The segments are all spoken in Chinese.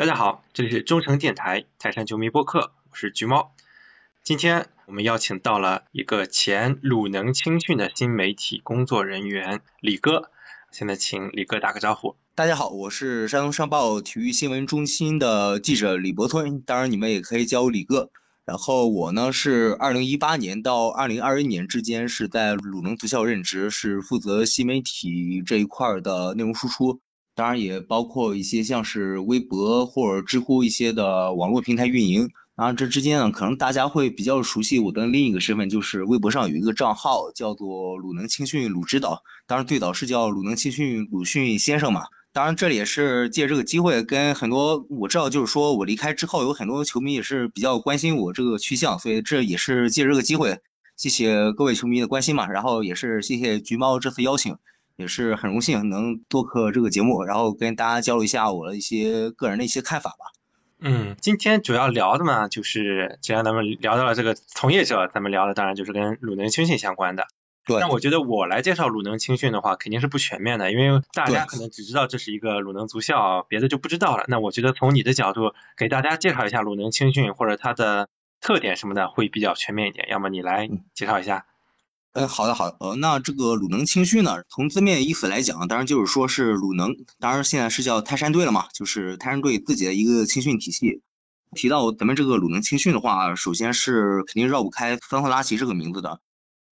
大家好，这里是中诚电台泰山球迷播客，我是橘猫。今天我们邀请到了一个前鲁能青训的新媒体工作人员李哥，现在请李哥打个招呼。大家好，我是山东商报体育新闻中心的记者李博村，当然你们也可以叫我李哥。然后我呢是二零一八年到二零二一年之间是在鲁能足校任职，是负责新媒体这一块的内容输出。当然也包括一些像是微博或者知乎一些的网络平台运营。然这之间呢，可能大家会比较熟悉我的另一个身份，就是微博上有一个账号叫做鲁能青训鲁指导，当然最早是叫鲁能青训鲁迅先生嘛。当然这里也是借这个机会跟很多我知道，就是说我离开之后有很多球迷也是比较关心我这个去向，所以这也是借这个机会，谢谢各位球迷的关心嘛。然后也是谢谢橘猫这次邀请。也是很荣幸能做客这个节目，然后跟大家交流一下我的一些个人的一些看法吧。嗯，今天主要聊的嘛，就是既然咱们聊到了这个从业者，咱们聊的当然就是跟鲁能青训相关的。对。那我觉得我来介绍鲁能青训的话，肯定是不全面的，因为大家可能只知道这是一个鲁能足校，别的就不知道了。那我觉得从你的角度给大家介绍一下鲁能青训或者它的特点什么的，会比较全面一点。要么你来介绍一下。嗯，嗯好的，好的，呃，那这个鲁能青训呢，从字面意思来讲，当然就是说是鲁能，当然现在是叫泰山队了嘛，就是泰山队自己的一个青训体系。提到咱们这个鲁能青训的话，首先是肯定绕不开桑特拉奇这个名字的。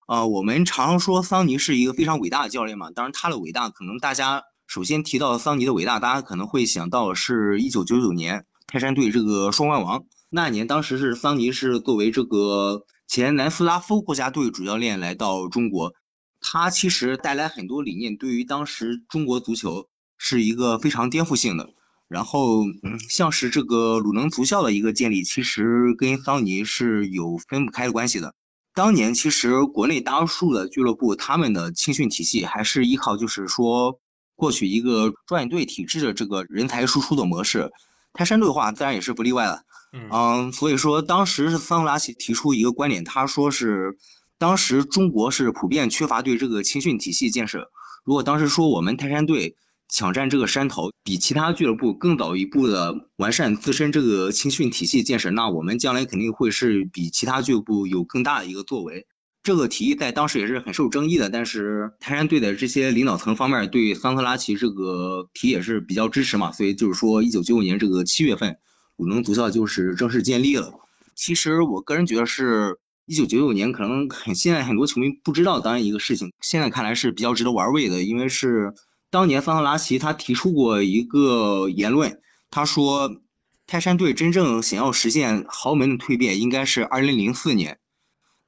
呃，我们常说桑尼是一个非常伟大的教练嘛，当然他的伟大，可能大家首先提到桑尼的伟大，大家可能会想到是一九九九年泰山队这个双冠王，那年当时是桑尼是作为这个。前南斯拉夫国家队主教练来到中国，他其实带来很多理念，对于当时中国足球是一个非常颠覆性的。然后，嗯，像是这个鲁能足校的一个建立，其实跟桑尼是有分不开的关系的。当年其实国内大多数的俱乐部，他们的青训体系还是依靠就是说过去一个专业队体制的这个人才输出的模式。泰山队的话，自然也是不例外了。嗯，所以说当时是桑德拉奇提出一个观点，他说是当时中国是普遍缺乏对这个青训体系建设。如果当时说我们泰山队抢占这个山头，比其他俱乐部更早一步的完善自身这个青训体系建设，那我们将来肯定会是比其他俱乐部有更大的一个作为。这个提议在当时也是很受争议的，但是泰山队的这些领导层方面对桑德拉奇这个提也是比较支持嘛，所以就是说一九九五年这个七月份。鲁能足校就是正式建立了。其实我个人觉得是一九九九年，可能很现在很多球迷不知道当然一个事情，现在看来是比较值得玩味的，因为是当年桑德拉奇他提出过一个言论，他说泰山队真正想要实现豪门的蜕变，应该是二零零四年。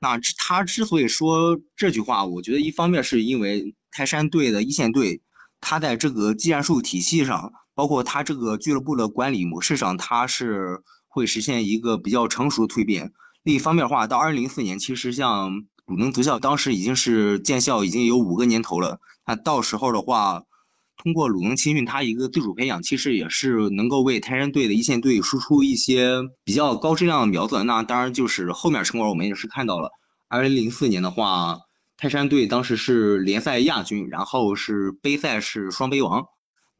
那他之所以说这句话，我觉得一方面是因为泰山队的一线队，他在这个技战术体系上。包括他这个俱乐部的管理模式上，他是会实现一个比较成熟的蜕变。另一方面的话，到二零零四年，其实像鲁能足校当时已经是建校已经有五个年头了。那到时候的话，通过鲁能青训，它一个自主培养，其实也是能够为泰山队的一线队输出一些比较高质量的苗子。那当然就是后面成果，我们也是看到了。二零零四年的话，泰山队当时是联赛亚军，然后是杯赛是双杯王。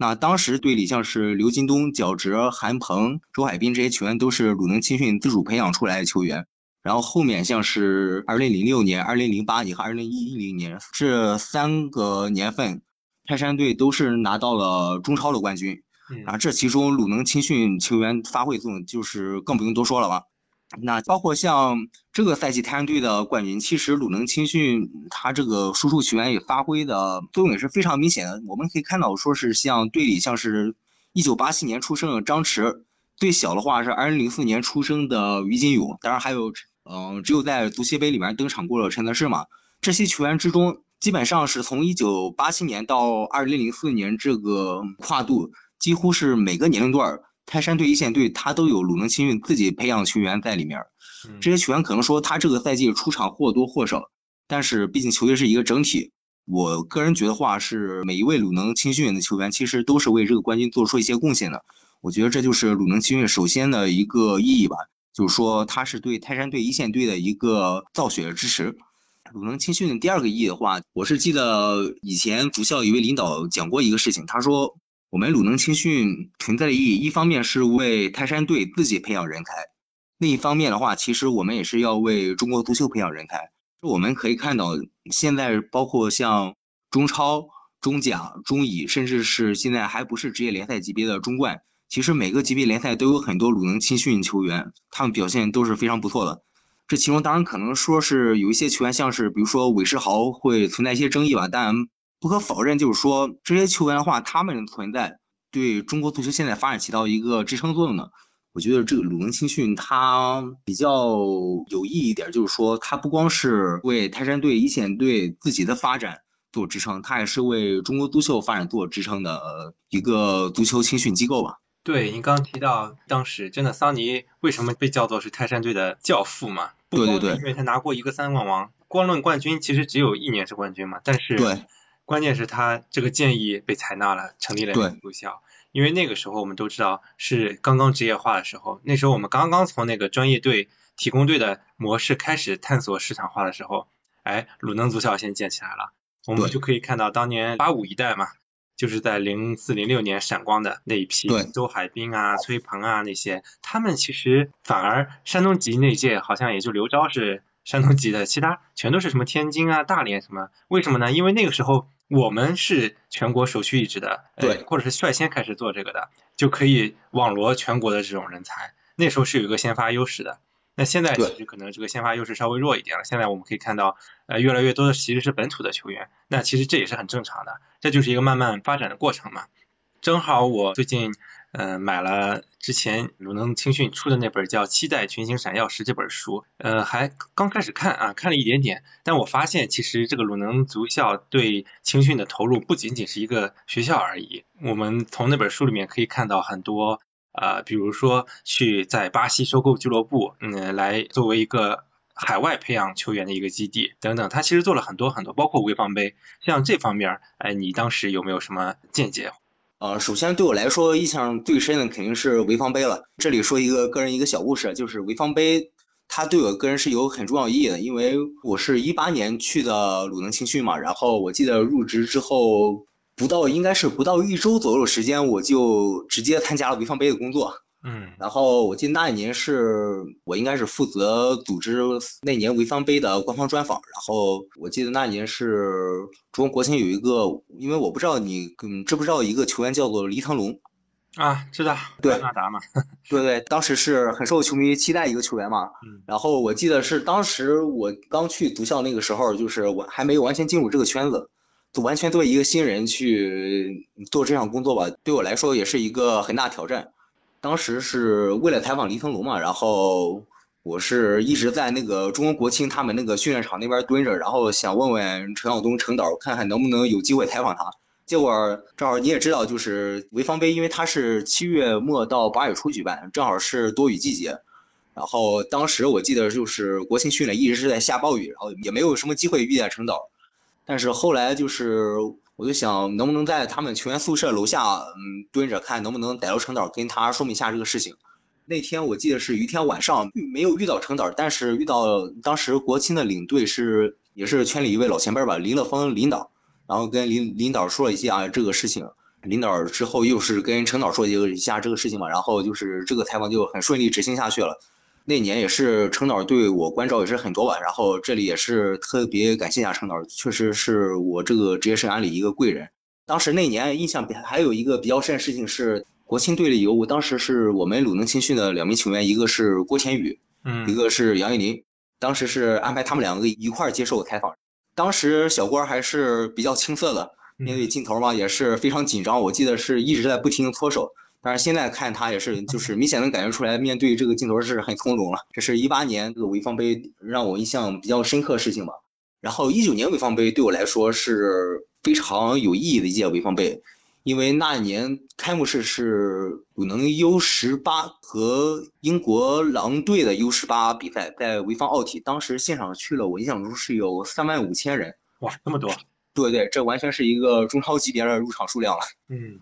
那当时队里像是刘金东、角哲、韩鹏、周海滨这些球员都是鲁能青训自主培养出来的球员。然后后面像是2006年、2008年和2010年这三个年份，泰山队都是拿到了中超的冠军。啊，这其中鲁能青训球员发挥作用就是更不用多说了吧。那包括像这个赛季泰山队的冠军，其实鲁能青训他这个输出球员也发挥的作用也是非常明显的。我们可以看到，说是像队里像是1987年出生的张弛，最小的话是2004年出生的于金勇，当然还有嗯，只有在足协杯里面登场过的陈德士嘛。这些球员之中，基本上是从1987年到2004年这个跨度，几乎是每个年龄段泰山队一线队，他都有鲁能青训自己培养球员在里面。这些球员可能说他这个赛季出场或多或少，但是毕竟球队是一个整体。我个人觉得话是每一位鲁能青训的球员，其实都是为这个冠军做出一些贡献的。我觉得这就是鲁能青训首先的一个意义吧，就是说他是对泰山队一线队的一个造血的支持。鲁能青训的第二个意义的话，我是记得以前主校一位领导讲过一个事情，他说。我们鲁能青训存在的意义，一方面是为泰山队自己培养人才，另一方面的话，其实我们也是要为中国足球培养人才。我们可以看到，现在包括像中超、中甲、中乙，甚至是现在还不是职业联赛级别的中冠，其实每个级别联赛都有很多鲁能青训球员，他们表现都是非常不错的。这其中当然可能说是有一些球员，像是比如说韦世豪会存在一些争议吧，但不可否认，就是说这些球员的话，他们的存在对中国足球现在发展起到一个支撑作用的。我觉得这个鲁能青训它比较有意义一点，就是说它不光是为泰山队、一线队自己的发展做支撑，它也是为中国足球发展做支撑的一个足球青训机构吧。对，您刚提到当时真的桑尼为什么被叫做是泰山队的教父嘛？对对对，因为他拿过一个三冠王，光论冠军其实只有一年是冠军嘛。但是，对，关键是他这个建议被采纳了，成立了足校。因为那个时候我们都知道是刚刚职业化的时候，那时候我们刚刚从那个专业队、体工队的模式开始探索市场化的时候，哎，鲁能足校先建起来了，我们就可以看到当年八五一代嘛，就是在零四零六年闪光的那一批，周海滨啊、崔鹏啊那些，他们其实反而山东籍那届好像也就刘钊是山东籍的，其他全都是什么天津啊、大连什么，为什么呢？因为那个时候。我们是全国首屈一指的，对，或者是率先开始做这个的，就可以网罗全国的这种人才。那时候是有一个先发优势的。那现在其实可能这个先发优势稍微弱一点了。现在我们可以看到，呃，越来越多的其实是本土的球员。那其实这也是很正常的，这就是一个慢慢发展的过程嘛。正好我最近。呃，买了之前鲁能青训出的那本叫《期待群星闪耀时》这本书，呃，还刚开始看啊，看了一点点，但我发现其实这个鲁能足校对青训的投入不仅仅是一个学校而已。我们从那本书里面可以看到很多，呃，比如说去在巴西收购俱乐部，嗯，来作为一个海外培养球员的一个基地等等，他其实做了很多很多，包括潍坊杯，像这方面，哎，你当时有没有什么见解？呃，首先对我来说印象最深的肯定是潍坊杯了。这里说一个个人一个小故事，就是潍坊杯，它对我个人是有很重要意义的，因为我是一八年去的鲁能青训嘛，然后我记得入职之后不到应该是不到一周左右的时间，我就直接参加了潍坊杯的工作。嗯，然后我记得那一年是我应该是负责组织那年潍坊杯的官方专访，然后我记得那年是中国国青有一个，因为我不知道你嗯知不知道一个球员叫做黎腾龙。啊，知道，对，纳达嘛，对对，当时是很受球迷期待一个球员嘛，嗯，然后我记得是当时我刚去足校那个时候，就是我还没有完全进入这个圈子，就完全作为一个新人去做这项工作吧，对我来说也是一个很大挑战。当时是为了采访黎腾龙嘛，然后我是一直在那个中国国青他们那个训练场那边蹲着，然后想问问陈晓东陈导，看看能不能有机会采访他。结果正好你也知道，就是潍坊杯，因为它是七月末到八月初举办，正好是多雨季节。然后当时我记得就是国青训练一直是在下暴雨，然后也没有什么机会遇见陈导。但是后来就是。我就想能不能在他们球员宿舍楼下，嗯，蹲着看能不能逮到陈导，跟他说明一下这个事情。那天我记得是有一天晚上，没有遇到陈导，但是遇到当时国青的领队是也是圈里一位老前辈吧，林乐峰领导，然后跟林领导说了一下这个事情。领导之后又是跟陈导说一下这个事情嘛，然后就是这个采访就很顺利执行下去了。那年也是陈导对我关照也是很多吧，然后这里也是特别感谢一下陈导，确实是我这个职业生涯里一个贵人。当时那年印象比还有一个比较深的事情是国青队里有，我当时是我们鲁能青训的两名球员，一个是郭前宇，嗯，一个是杨玉林，当时是安排他们两个一块接受采访。当时小郭还是比较青涩的，面对镜头嘛也是非常紧张，我记得是一直在不停搓手。但是现在看他也是，就是明显能感觉出来，面对这个镜头是很从容了。这是一八年这个潍坊杯让我印象比较深刻的事情吧。然后一九年潍坊杯对我来说是非常有意义的一届潍坊杯，因为那年开幕式是鲁能 U 十八和英国狼队的 U 十八比赛，在潍坊奥体，当时现场去了，我印象中是有三万五千人。哇，这么多！对对，这完全是一个中超级别的入场数量了。嗯。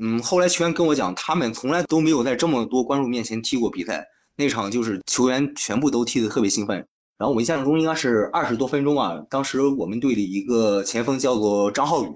嗯，后来球员跟我讲，他们从来都没有在这么多观众面前踢过比赛。那场就是球员全部都踢得特别兴奋。然后我印象中应该是二十多分钟啊，当时我们队里一个前锋叫做张浩宇，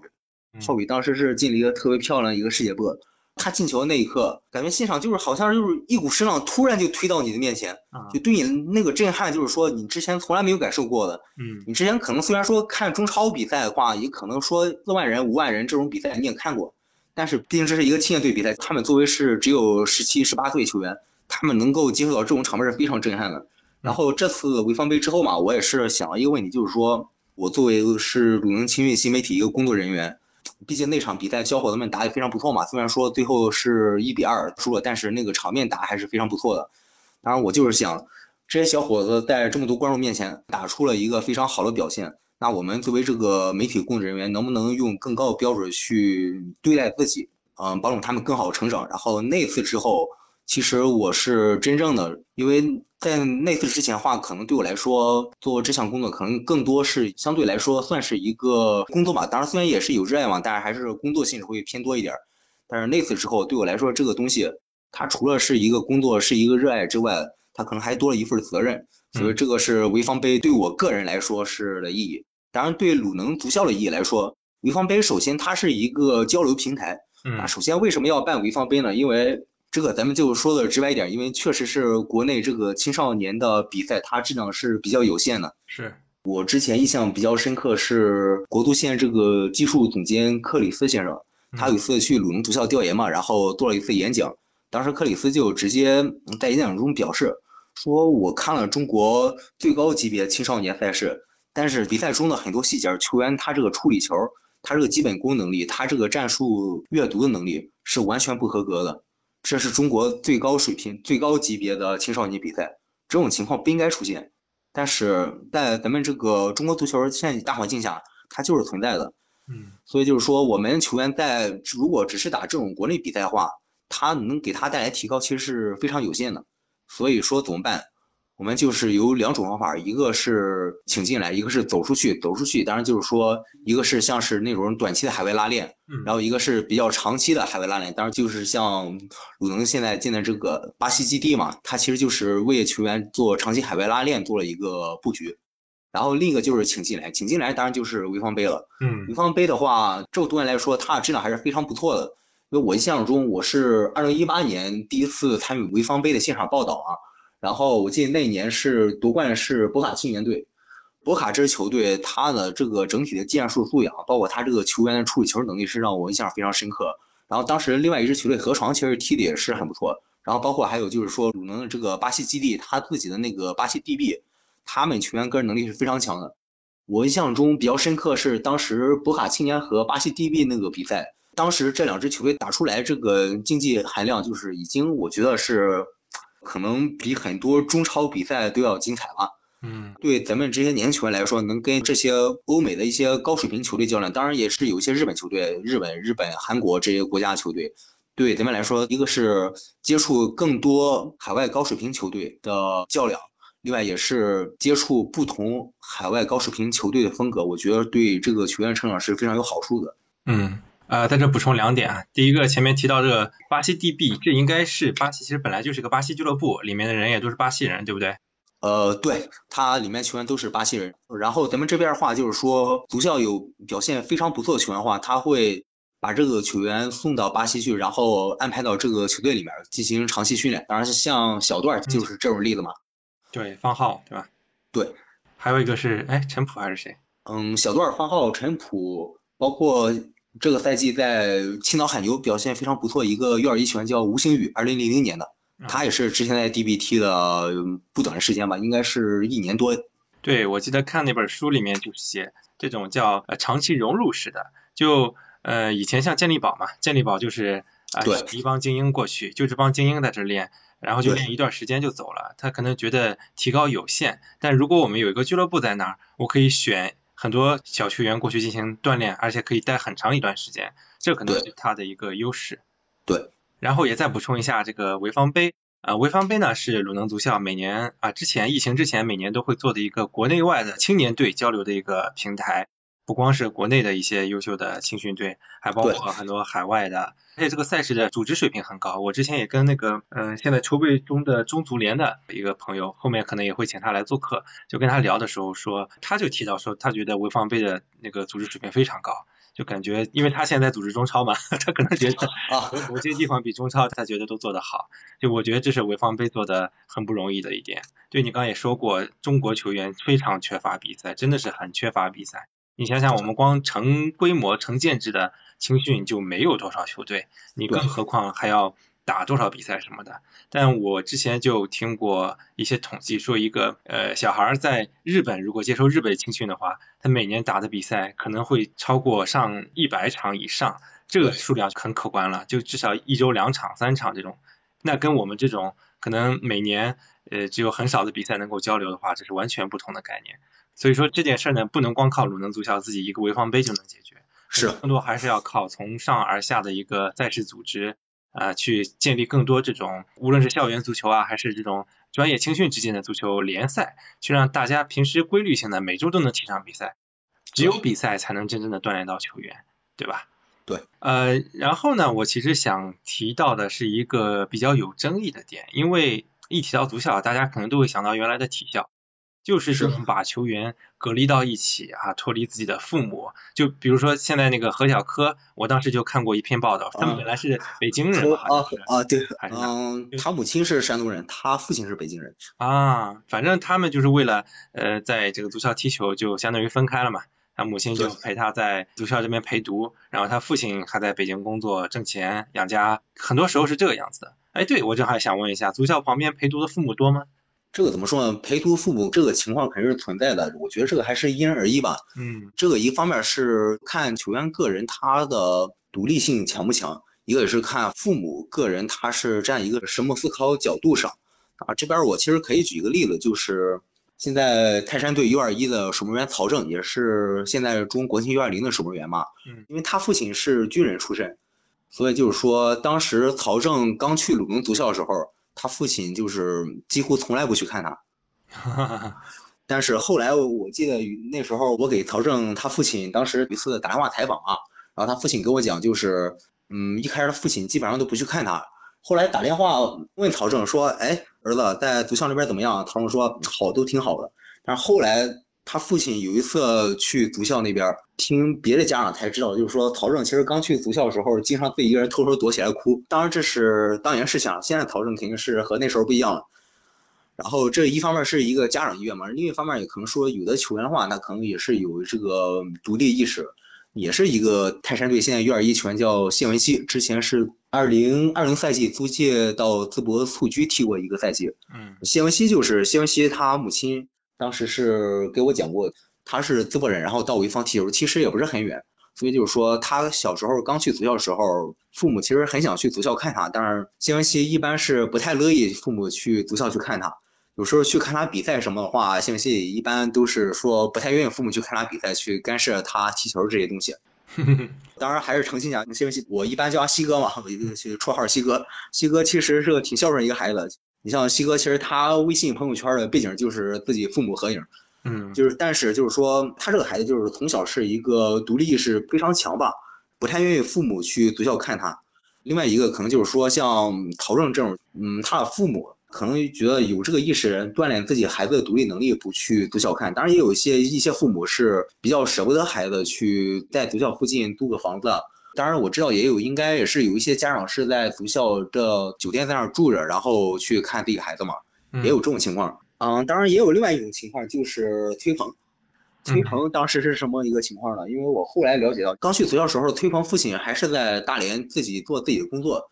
浩宇当时是进了一个特别漂亮一个世界波。他进球的那一刻，感觉现场就是好像就是一股声浪突然就推到你的面前，就对你那个震撼，就是说你之前从来没有感受过的。嗯，你之前可能虽然说看中超比赛的话，也可能说四万人、五万人这种比赛你也看过，但是毕竟这是一个青年队比赛，他们作为是只有十七、十八岁球员，他们能够接受到这种场面是非常震撼的。然后这次潍坊杯之后嘛，我也是想了一个问题，就是说我作为是鲁能青训新媒体一个工作人员。毕竟那场比赛小伙子们打得非常不错嘛，虽然说最后是一比二输了，但是那个场面打还是非常不错的。当然，我就是想，这些小伙子在这么多观众面前打出了一个非常好的表现，那我们作为这个媒体工作人员，能不能用更高的标准去对待自己，嗯，帮助他们更好的成长？然后那次之后。其实我是真正的，因为在那次之前的话，可能对我来说做这项工作可能更多是相对来说算是一个工作吧。当然，虽然也是有热爱嘛，但是还是工作性质会偏多一点。但是那次之后，对我来说这个东西，它除了是一个工作，是一个热爱之外，它可能还多了一份责任。所以这个是潍坊杯对我个人来说是的意义。当然，对鲁能足校的意义来说，潍坊杯首先它是一个交流平台。嗯，首先为什么要办潍坊杯呢？因为这个咱们就说的直白一点，因为确实是国内这个青少年的比赛，它质量是比较有限的。是我之前印象比较深刻，是国足县这个技术总监克里斯先生，他有一次去鲁能足校调研嘛，然后做了一次演讲。当时克里斯就直接在演讲中表示，说我看了中国最高级别青少年赛事，但是比赛中的很多细节，球员他这个处理球，他这个基本功能力，他这个战术阅读的能力是完全不合格的。这是中国最高水平、最高级别的青少年比赛，这种情况不应该出现。但是在咱们这个中国足球现在大环境下，它就是存在的。嗯，所以就是说，我们球员在如果只是打这种国内比赛的话，他能给他带来提高其实是非常有限的。所以说怎么办？我们就是有两种方法，一个是请进来，一个是走出去。走出去，当然就是说，一个是像是那种短期的海外拉练，然后一个是比较长期的海外拉练。当然就是像鲁能现在建的这个巴西基地嘛，它其实就是为球员做长期海外拉练做了一个布局。然后另一个就是请进来，请进来当然就是潍坊杯了。嗯，潍坊杯的话，这么多年来说，它的质量还是非常不错的。为我印象中，我是二零一八年第一次参与潍坊杯的现场报道啊。然后我记得那一年是夺冠是博卡青年队，博卡这支球队，他的这个整体的技术素养，包括他这个球员的处理球能力，是让我印象非常深刻。然后当时另外一支球队河床其实踢的也是很不错。然后包括还有就是说鲁能的这个巴西基地，他自己的那个巴西 DB，他们球员个人能力是非常强的。我印象中比较深刻是当时博卡青年和巴西 DB 那个比赛，当时这两支球队打出来这个竞技含量，就是已经我觉得是。可能比很多中超比赛都要精彩了。嗯，对咱们这些年轻球员来说，能跟这些欧美的一些高水平球队较量，当然也是有一些日本球队、日本、日本、韩国这些国家球队，对咱们来说，一个是接触更多海外高水平球队的较量，另外也是接触不同海外高水平球队的风格，我觉得对这个球员成长是非常有好处的。嗯。呃，在这补充两点啊。第一个，前面提到这个巴西 DB，这应该是巴西，其实本来就是个巴西俱乐部，里面的人也都是巴西人，对不对？呃，对，它里面球员都是巴西人。然后咱们这边的话，就是说足校有表现非常不错的球员的话，他会把这个球员送到巴西去，然后安排到这个球队里面进行长期训练。当然，像小段就是这种例子嘛。对，方浩，对吧？对。还有一个是，哎，陈普还是谁？嗯，小段、方浩、陈普，包括。这个赛季在青岛海牛表现非常不错，一个 U21 球员叫吴星宇，二零零零年的，他也是之前在 DBT 的不短的时间吧，应该是一年多。对，我记得看那本书里面就写这种叫呃长期融入式的，就呃以前像健力宝嘛，健力宝就是啊一帮精英过去，就这帮精英在这练，然后就练一段时间就走了，他可能觉得提高有限，但如果我们有一个俱乐部在那儿，我可以选。很多小球员过去进行锻炼，而且可以待很长一段时间，这可能是他的一个优势。对，然后也再补充一下这个潍坊杯，啊，潍坊杯呢是鲁能足校每年啊之前疫情之前每年都会做的一个国内外的青年队交流的一个平台。不光是国内的一些优秀的青训队，还包括很多海外的，而且这个赛事的组织水平很高。我之前也跟那个，嗯，现在筹备中的中足联的一个朋友，后面可能也会请他来做客，就跟他聊的时候说，他就提到说，他觉得潍坊杯的那个组织水平非常高，就感觉，因为他现在组织中超嘛，他可能觉得 啊，某些地方比中超他觉得都做得好。就我觉得这是潍坊杯做的很不容易的一点。对你刚刚也说过，中国球员非常缺乏比赛，真的是很缺乏比赛。你想想，我们光成规模、成建制的青训就没有多少球队，你更何况还要。打多少比赛什么的，但我之前就听过一些统计，说一个呃小孩在日本如果接受日本青训的话，他每年打的比赛可能会超过上一百场以上，这个数量很可观了，就至少一周两场、三场这种。那跟我们这种可能每年呃只有很少的比赛能够交流的话，这是完全不同的概念。所以说这件事呢，不能光靠鲁能足校自己一个潍坊杯就能解决，是更多还是要靠从上而下的一个赛事组织。啊，去建立更多这种，无论是校园足球啊，还是这种专业青训之间的足球联赛，去让大家平时规律性的每周都能踢上比赛。只有比赛才能真正的锻炼到球员，对吧？对。呃，然后呢，我其实想提到的是一个比较有争议的点，因为一提到足校，大家可能都会想到原来的体校。就是这种把球员隔离到一起啊，脱离自己的父母。就比如说现在那个何小科，我当时就看过一篇报道，他们本来是北京人啊啊对，嗯，他母亲是山东人，他父亲是北京人啊。反正他们就是为了呃在这个足校踢球，就相当于分开了嘛。他母亲就陪他在足校这边陪读，然后他父亲还在北京工作挣钱养家，很多时候是这个样子的。哎，对我正好想问一下，足校旁边陪读的父母多吗？这个怎么说呢？陪读父母这个情况肯定是存在的，我觉得这个还是因人而异吧。嗯，这个一方面是看球员个人他的独立性强不强，一个也是看父母个人他是站一个什么思考角度上。啊，这边我其实可以举一个例子，就是现在泰山队 U21 的守门员曹正，也是现在中国青 U20 的守门员嘛。嗯，因为他父亲是军人出身，所以就是说当时曹正刚去鲁能足校的时候。他父亲就是几乎从来不去看他，但是后来我记得那时候我给曹正他父亲当时一次打电话采访啊，然后他父亲跟我讲就是，嗯，一开始他父亲基本上都不去看他，后来打电话问曹正说，哎，儿子在足校那边怎么样？曹正说好，都挺好的，但是后来。他父亲有一次去足校那边，听别的家长才知道，就是说曹正其实刚去足校的时候，经常自己一个人偷偷躲起来哭。当然这是当年事情，现在曹正肯定是和那时候不一样了。然后这一方面是一个家长意愿嘛，另一方面也可能说有的球员的话，那可能也是有这个独立意识，也是一个泰山队现在 U 二一球员叫谢文熙，之前是二零二零赛季租借到淄博蹴鞠踢过一个赛季。嗯，谢文熙就是谢文熙他母亲。当时是给我讲过，他是淄博人，然后到潍坊踢球，其实也不是很远，所以就是说他小时候刚去足校的时候，父母其实很想去足校看他，但是谢文熙一般是不太乐意父母去足校去看他，有时候去看他比赛什么的话，谢文熙一般都是说不太愿意父母去看他比赛，去干涉他踢球这些东西。当然还是诚心讲，谢文熙，我一般叫他西哥嘛，绰号西哥，西哥其实是个挺孝顺一个孩子。你像西哥，其实他微信朋友圈的背景就是自己父母合影，嗯，就是但是就是说他这个孩子就是从小是一个独立意识非常强吧，不太愿意父母去足校看他。另外一个可能就是说像陶正这种，嗯，他的父母可能觉得有这个意识人锻炼自己孩子的独立能力，不去足校看。当然也有一些一些父母是比较舍不得孩子去在足校附近租个房子。当然我知道也有，应该也是有一些家长是在足校的酒店在那儿住着，然后去看自己孩子嘛，也有这种情况。嗯，当然也有另外一种情况，就是崔鹏。崔鹏当时是什么一个情况呢？因为我后来了解到，刚去足校时候，崔鹏父亲还是在大连自己做自己的工作，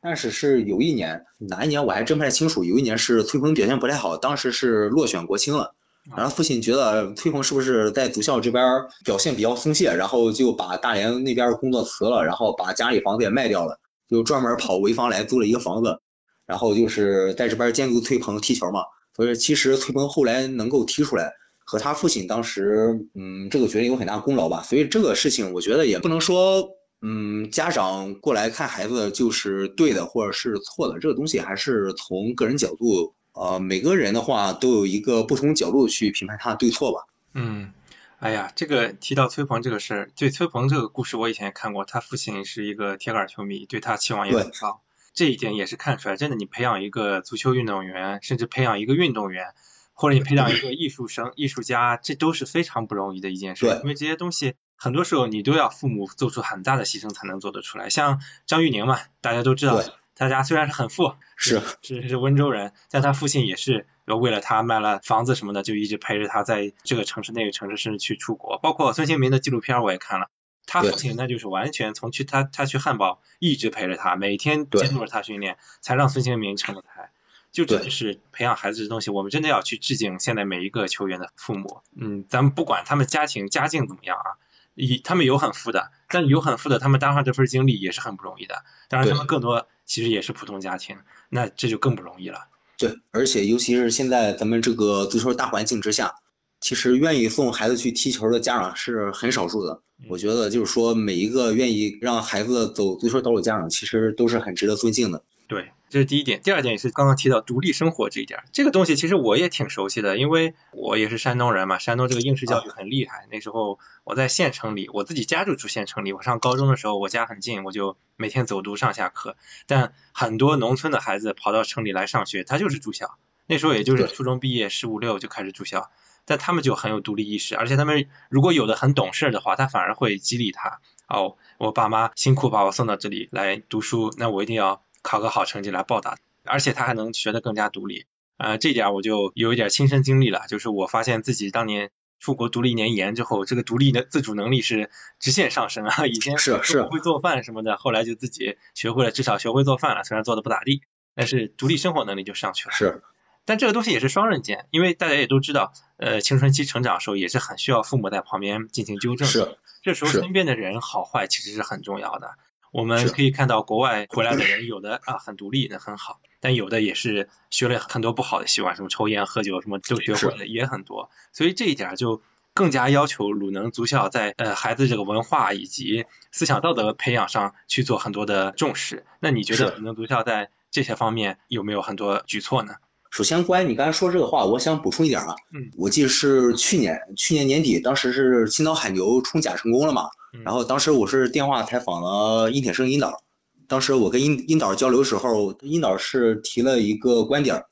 但是是有一年哪一年我还真不太清楚，有一年是崔鹏表现不太好，当时是落选国青了。然后父亲觉得崔鹏是不是在足校这边表现比较松懈，然后就把大连那边工作辞了，然后把家里房子也卖掉了，就专门跑潍坊来租了一个房子，然后就是在这边监督崔鹏踢球嘛。所以其实崔鹏后来能够踢出来，和他父亲当时嗯这个决定有很大功劳吧。所以这个事情我觉得也不能说嗯家长过来看孩子就是对的或者是错的，这个东西还是从个人角度。呃，每个人的话都有一个不同角度去评判他的对错吧。嗯，哎呀，这个提到崔鹏这个事儿，对崔鹏这个故事我以前也看过，他父亲是一个铁杆球迷，对他期望也很高。这一点也是看出来，真的，你培养一个足球运动员，甚至培养一个运动员，或者你培养一个艺术生、艺术家，这都是非常不容易的一件事。对，因为这些东西很多时候你都要父母做出很大的牺牲才能做得出来。像张玉宁嘛，大家都知道，他家虽然是很富，是是是温州人，但他父亲也是为了他卖了房子什么的，就一直陪着他在这个城市那个城市，甚至去出国。包括孙兴民的纪录片我也看了，他父亲那就是完全从去他他去汉堡一直陪着他，每天监督着他训练，才让孙兴民成了才。就这就是培养孩子的东西，我们真的要去致敬现在每一个球员的父母。嗯，咱们不管他们家庭家境怎么样啊。以他们有很富的，但有很富的，他们搭上这份经历也是很不容易的。当然，他们更多其实也是普通家庭，那这就更不容易了。对，而且尤其是现在咱们这个足球大环境之下，其实愿意送孩子去踢球的家长是很少数的。我觉得就是说，每一个愿意让孩子走足球道路家长，其实都是很值得尊敬的。对。这是第一点，第二点也是刚刚提到独立生活这一点，这个东西其实我也挺熟悉的，因为我也是山东人嘛，山东这个应试教育很厉害。那时候我在县城里，我自己家就住县城里，我上高中的时候我家很近，我就每天走读上下课。但很多农村的孩子跑到城里来上学，他就是住校。那时候也就是初中毕业十五六就开始住校，但他们就很有独立意识，而且他们如果有的很懂事的话，他反而会激励他。哦，我爸妈辛苦把我送到这里来读书，那我一定要。考个好成绩来报答，而且他还能学得更加独立，呃，这点我就有一点亲身经历了，就是我发现自己当年出国读了一年研之后，这个独立的自主能力是直线上升啊，以前是是不会做饭什么的，后来就自己学会了，至少学会做饭了，虽然做的不咋地，但是独立生活能力就上去了。是，但这个东西也是双刃剑，因为大家也都知道，呃，青春期成长的时候也是很需要父母在旁边进行纠正，是，这时候身边的人好坏其实是很重要的。我们可以看到国外回来的人，有的啊很独立，那很好，但有的也是学了很多不好的习惯，什么抽烟、喝酒，什么都学会了，也很多。所以这一点就更加要求鲁能足校在呃孩子这个文化以及思想道德培养上去做很多的重视。那你觉得鲁能足校在这些方面有没有很多举措呢？首先，关于你刚才说这个话，我想补充一点啊。嗯。我记得是去年去年年底，当时是青岛海牛冲甲成功了嘛。然后当时我是电话采访了殷铁生殷导，当时我跟殷殷导交流时候，殷导是提了一个观点，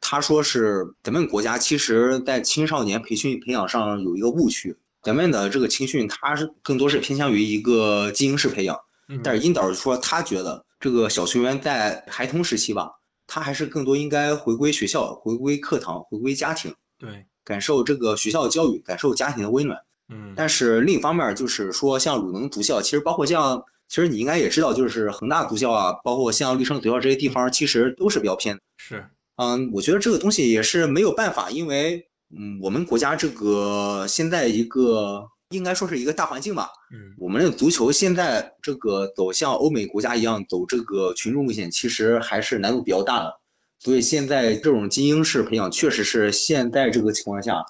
他说是咱们国家其实在青少年培训培养上有一个误区，咱们的这个青训它是更多是偏向于一个精英式培养，但是殷导说他觉得这个小学员在孩童时期吧，他还是更多应该回归学校，回归课堂，回归家庭，对，感受这个学校的教育，感受家庭的温暖。嗯，但是另一方面就是说，像鲁能足校，其实包括像，其实你应该也知道，就是恒大足校啊，包括像绿城足校这些地方，其实都是比较偏。是，嗯，我觉得这个东西也是没有办法，因为，嗯，我们国家这个现在一个应该说是一个大环境吧。嗯，我们的足球现在这个走向欧美国家一样走这个群众路线，其实还是难度比较大的。所以现在这种精英式培养，确实是现在这个情况下，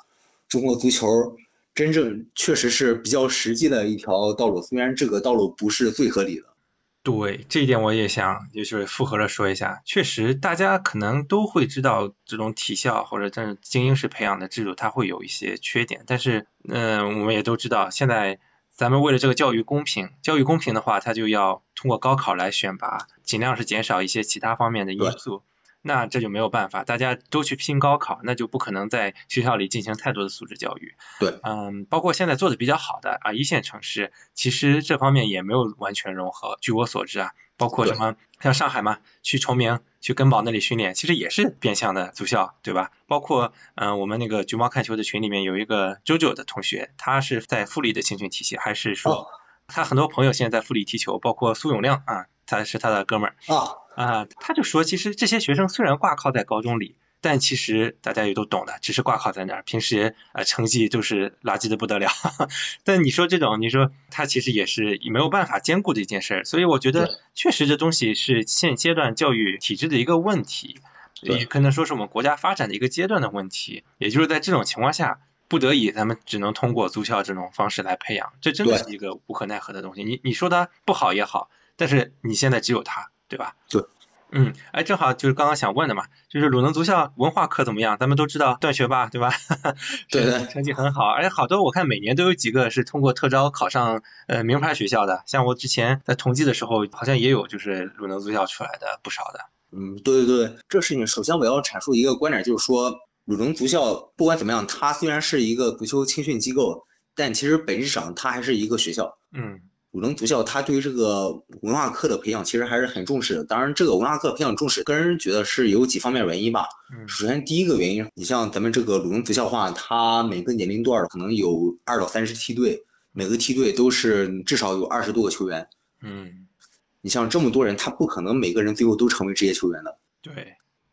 中国足球。真正确实是比较实际的一条道路，虽然这个道路不是最合理的。对这一点，我也想就是复合着说一下。确实，大家可能都会知道，这种体校或者这种精英式培养的制度，它会有一些缺点。但是，嗯，我们也都知道，现在咱们为了这个教育公平，教育公平的话，它就要通过高考来选拔，尽量是减少一些其他方面的因素。那这就没有办法，大家都去拼高考，那就不可能在学校里进行太多的素质教育。对，嗯，包括现在做的比较好的啊一线城市，其实这方面也没有完全融合。据我所知啊，包括什么像上海嘛，去崇明、去根宝那里训练，其实也是变相的足校，对吧？包括嗯，我们那个橘猫看球的群里面有一个 JoJo 的同学，他是在富力的青训体系，还是说他很多朋友现在在富力踢球，包括苏永亮啊，他是他的哥们儿啊。啊，他就说，其实这些学生虽然挂靠在高中里，但其实大家也都懂的，只是挂靠在那儿，平时呃成绩就是垃圾的不得了。但你说这种，你说他其实也是没有办法兼顾的一件事，所以我觉得确实这东西是现阶段教育体制的一个问题，也可能说是我们国家发展的一个阶段的问题。也就是在这种情况下，不得已咱们只能通过租校这种方式来培养，这真的是一个无可奈何的东西。你你说它不好也好，但是你现在只有它。对吧？对，嗯，哎，正好就是刚刚想问的嘛，就是鲁能足校文化课怎么样？咱们都知道段学霸，对吧？对对，成绩很好，而且好多我看每年都有几个是通过特招考上呃名牌学校的，像我之前在同济的时候，好像也有就是鲁能足校出来的不少的。嗯，对对对，这事情首先我要阐述一个观点，就是说鲁能足校不管怎么样，它虽然是一个足球青训机构，但其实本质上它还是一个学校。嗯，鲁能足校他对于这个文化课的培养其实还是很重视的。当然，这个文化课培养重视，个人觉得是有几方面原因吧。嗯，首先第一个原因，你像咱们这个鲁能足校话，它每个年龄段可能有二到三十梯队，每个梯队都是至少有二十多个球员。嗯，你像这么多人，他不可能每个人最后都成为职业球员的。对。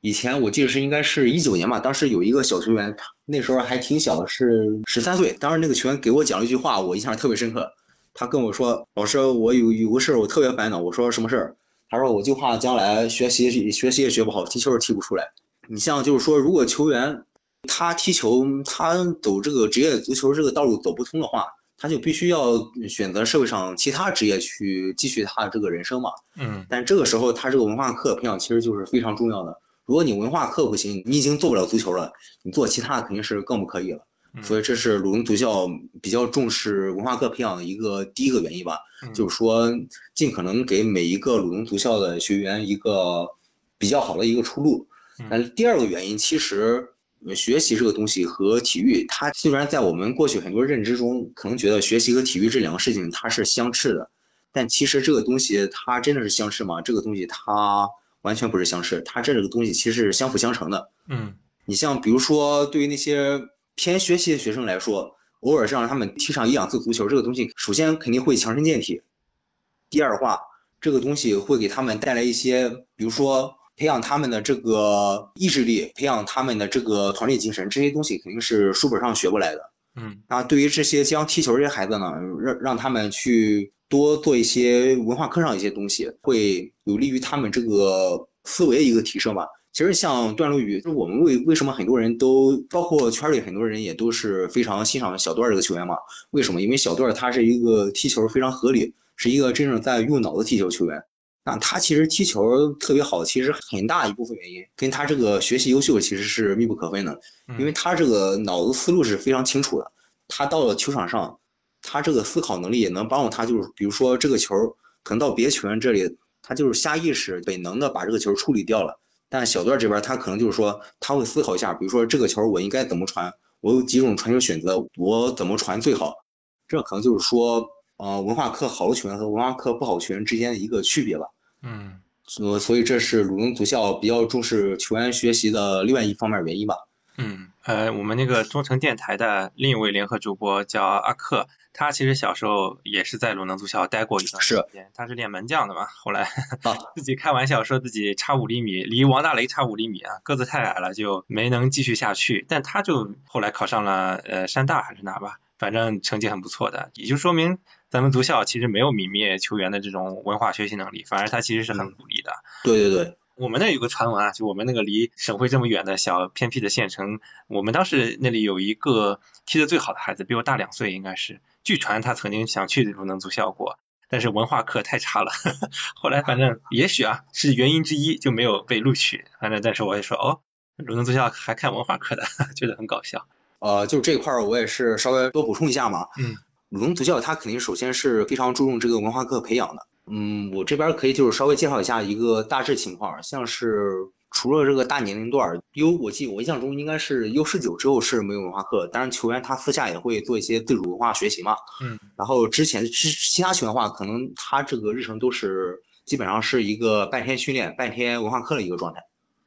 以前我记得是应该是一九年吧，当时有一个小球员，那时候还挺小的，是十三岁。当时那个球员给我讲了一句话，我印象特别深刻。他跟我说：“老师，我有有个事儿，我特别烦恼。”我说：“什么事儿？”他说：“我就怕将来学习学习也学不好，踢球也踢不出来。你像就是说，如果球员他踢球，他走这个职业足球这个道路走不通的话，他就必须要选择社会上其他职业去继续他这个人生嘛。嗯。但这个时候，他这个文化课培养其实就是非常重要的。如果你文化课不行，你已经做不了足球了，你做其他肯定是更不可以了。所以这是鲁能足校比较重视文化课培养的一个第一个原因吧，就是说尽可能给每一个鲁能足校的学员一个比较好的一个出路。那第二个原因，其实学习这个东西和体育，它虽然在我们过去很多认知中，可能觉得学习和体育这两个事情它是相斥的，但其实这个东西它真的是相斥吗？这个东西它。完全不是相斥，它这个东西其实是相辅相成的。嗯，你像比如说，对于那些偏学习的学生来说，偶尔让他们踢上一两次足球，这个东西首先肯定会强身健体。第二话，这个东西会给他们带来一些，比如说培养他们的这个意志力，培养他们的这个团队精神，这些东西肯定是书本上学不来的。嗯，那对于这些将踢球这些孩子呢，让让他们去。多做一些文化课上一些东西，会有利于他们这个思维一个提升吧。其实像段路宇，就我们为为什么很多人都，包括圈里很多人也都是非常欣赏小段这个球员嘛？为什么？因为小段他是一个踢球非常合理，是一个真正在用脑子踢球球员。那他其实踢球特别好，其实很大一部分原因跟他这个学习优秀其实是密不可分的，因为他这个脑子思路是非常清楚的。他到了球场上。他这个思考能力也能帮助他，就是比如说这个球可能到别球员这里，他就是下意识本能的把这个球处理掉了。但小段这边他可能就是说他会思考一下，比如说这个球我应该怎么传，我有几种传球选择，我怎么传最好。这可能就是说，呃，文化课好的球员和文化课不好球员之间的一个区别吧。嗯，所所以这是鲁能足校比较重视球员学习的另外一方面原因吧。嗯，呃，我们那个中诚电台的另一位联合主播叫阿克。他其实小时候也是在鲁能足校待过一段时间，他是练门将的嘛，后来 自己开玩笑说自己差五厘米，离王大雷差五厘米啊，个子太矮了就没能继续下去，但他就后来考上了呃山大还是哪吧，反正成绩很不错的，也就说明咱们足校其实没有泯灭球员的这种文化学习能力，反而他其实是很努力的。对对对。我们那有个传闻啊，就我们那个离省会这么远的小偏僻的县城，我们当时那里有一个踢得最好的孩子，比我大两岁，应该是。据传他曾经想去鲁能足校过，但是文化课太差了。后来反正也许啊是原因之一，就没有被录取。反正但是我也说哦，鲁能足校还看文化课的，觉得很搞笑。呃，就这块儿我也是稍微多补充一下嘛。嗯，鲁能足校它肯定首先是非常注重这个文化课培养的。嗯，我这边可以就是稍微介绍一下一个大致情况，像是除了这个大年龄段，U，我记我印象中应该是 U 十九之后是没有文化课，当然球员他私下也会做一些自主文化学习嘛。嗯，然后之前其其他球员的话，可能他这个日程都是基本上是一个半天训练、半天文化课的一个状态。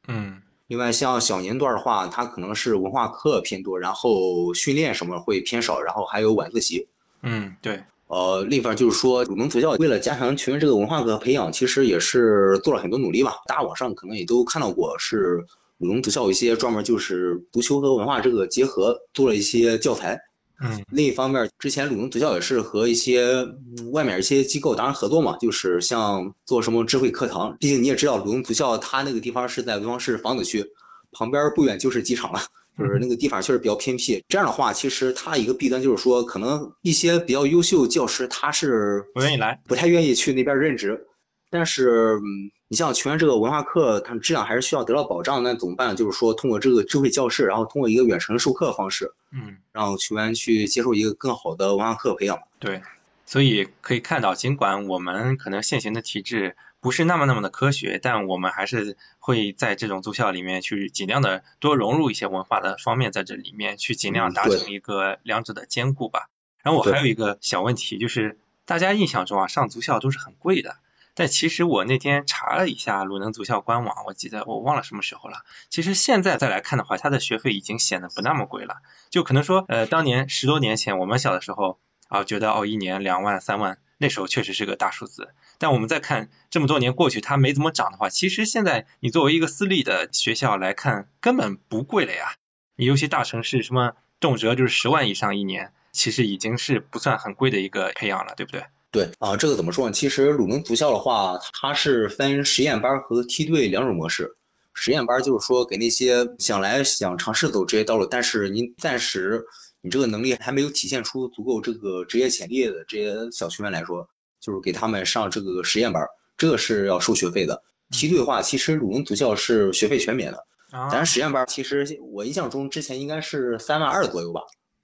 嗯，另外像小年段的话，他可能是文化课偏多，然后训练什么会偏少，然后还有晚自习。嗯，对。呃，另一方就是说，鲁能足校为了加强球员这个文化和培养，其实也是做了很多努力吧。大家网上可能也都看到过，是鲁能足校一些专门就是足球和文化这个结合做了一些教材。嗯，另一方面，之前鲁能足校也是和一些外面一些机构当然合作嘛，就是像做什么智慧课堂。毕竟你也知道，鲁能足校它那个地方是在潍坊市房子区，旁边不远就是机场了。就是那个地方确实比较偏僻，这样的话，其实它一个弊端就是说，可能一些比较优秀教师他是不愿意来，不太愿意去那边任职。但是，你像球员这个文化课，它质量还是需要得到保障。那怎么办？就是说，通过这个智慧教室，然后通过一个远程授课方式，嗯，让球员去接受一个更好的文化课培养。对，所以可以看到，尽管我们可能现行的体制。不是那么那么的科学，但我们还是会在这种足校里面去尽量的多融入一些文化的方面在这里面，去尽量达成一个两者的兼顾吧。然后我还有一个小问题，就是大家印象中啊，上足校都是很贵的。但其实我那天查了一下鲁能足校官网，我记得我忘了什么时候了。其实现在再来看的话，它的学费已经显得不那么贵了。就可能说，呃，当年十多年前我们小的时候啊，觉得哦一年两万三万，那时候确实是个大数字。但我们再看这么多年过去，它没怎么涨的话，其实现在你作为一个私立的学校来看，根本不贵了呀。你尤其大城市，什么动辄就是十万以上一年，其实已经是不算很贵的一个培养了，对不对？对啊，这个怎么说呢？其实鲁能足校的话，它是分实验班和梯队两种模式。实验班就是说给那些想来想尝试走职业道路，但是您暂时你这个能力还没有体现出足够这个职业潜力的这些小球员来说，就是给他们上这个实验班，这个是要收学费的。梯队的话，其实鲁能足校是学费全免的。咱实验班其实我印象中之前应该是三万二左右吧。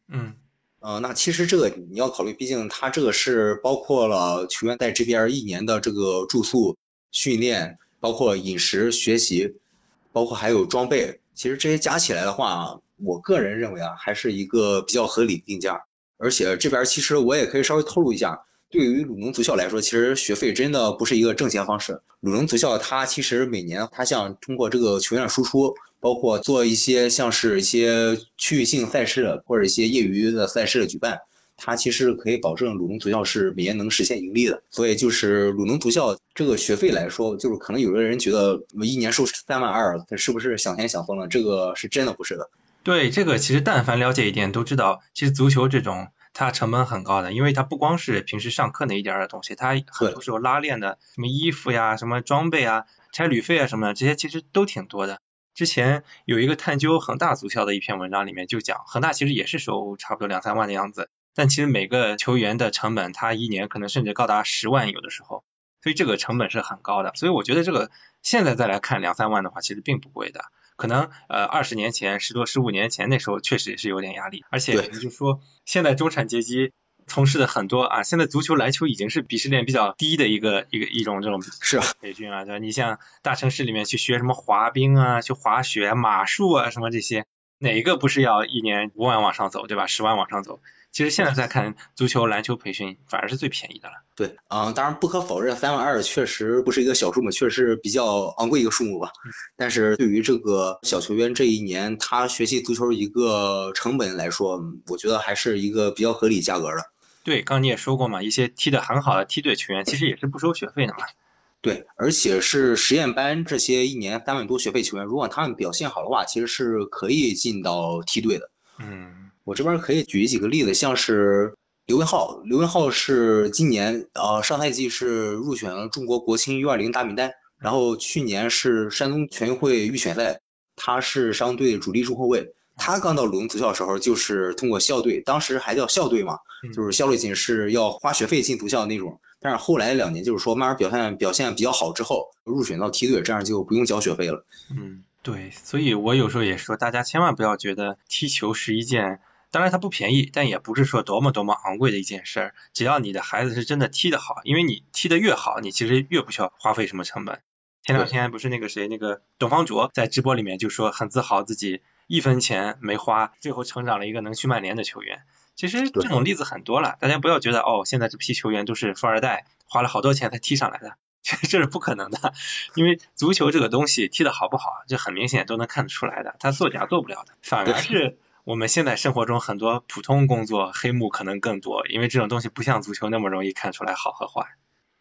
嗯。呃，那其实这个你要考虑，毕竟它这个是包括了球员在这边一年的这个住宿、训练，包括饮食、学习，包括还有装备。其实这些加起来的话，我个人认为啊，还是一个比较合理的定价。而且这边其实我也可以稍微透露一下。对于鲁能足校来说，其实学费真的不是一个挣钱方式。鲁能足校它其实每年它像通过这个球员输出，包括做一些像是一些区域性赛事或者一些业余的赛事的举办，它其实可以保证鲁能足校是每年能实现盈利的。所以就是鲁能足校这个学费来说，就是可能有的人觉得一年收三万二，他是不是想钱想疯了？这个是真的不是的。对这个，其实但凡了解一点都知道，其实足球这种。它成本很高的，因为它不光是平时上课那一点儿的东西，它很多时候拉练的什么衣服呀、什么装备啊、差旅费啊什么的，这些其实都挺多的。之前有一个探究恒大足校的一篇文章里面就讲，恒大其实也是收差不多两三万的样子，但其实每个球员的成本，他一年可能甚至高达十万有的时候，所以这个成本是很高的。所以我觉得这个现在再来看两三万的话，其实并不贵的。可能呃二十年前十多十五年前那时候确实也是有点压力，而且你就说现在中产阶级从事的很多啊，现在足球篮球已经是鄙视链比较低的一个一个一种这种 是培训啊，对吧？你像大城市里面去学什么滑冰啊、去滑雪、马术啊什么这些，哪个不是要一年五万往上走，对吧？十万往上走。其实现在再看足球、篮球培训，反而是最便宜的了。对，嗯，当然不可否认，三万二确实不是一个小数目，确实是比较昂贵一个数目吧。但是对于这个小球员这一年他学习足球一个成本来说，我觉得还是一个比较合理价格的。对，刚你也说过嘛，一些踢得很好的梯队球员，其实也是不收学费的嘛。对，而且是实验班这些一年三万多学费球员，如果他们表现好的话，其实是可以进到梯队的。嗯。我这边可以举几个例子，像是刘文浩，刘文浩是今年呃上赛季是入选了中国国青 U20 大名单，然后去年是山东全运会预选赛，他是商队主力中后卫。他刚到鲁能足校的时候，就是通过校队，当时还叫校队嘛，就是校队进是要花学费进足校那种。但是后来两年就是说慢慢表现表现比较好之后，入选到梯队，这样就不用交学费了。嗯，对，所以我有时候也说，大家千万不要觉得踢球是一件。当然它不便宜，但也不是说多么多么昂贵的一件事儿。只要你的孩子是真的踢得好，因为你踢得越好，你其实越不需要花费什么成本。前两天不是那个谁，那个董方卓在直播里面就说很自豪自己一分钱没花，最后成长了一个能去曼联的球员。其实这种例子很多了，大家不要觉得哦，现在这批球员都是富二代，花了好多钱才踢上来的，这是不可能的。因为足球这个东西踢得好不好，这很明显都能看得出来的，他作假做不了的，反而是。我们现在生活中很多普通工作黑幕可能更多，因为这种东西不像足球那么容易看出来好和坏。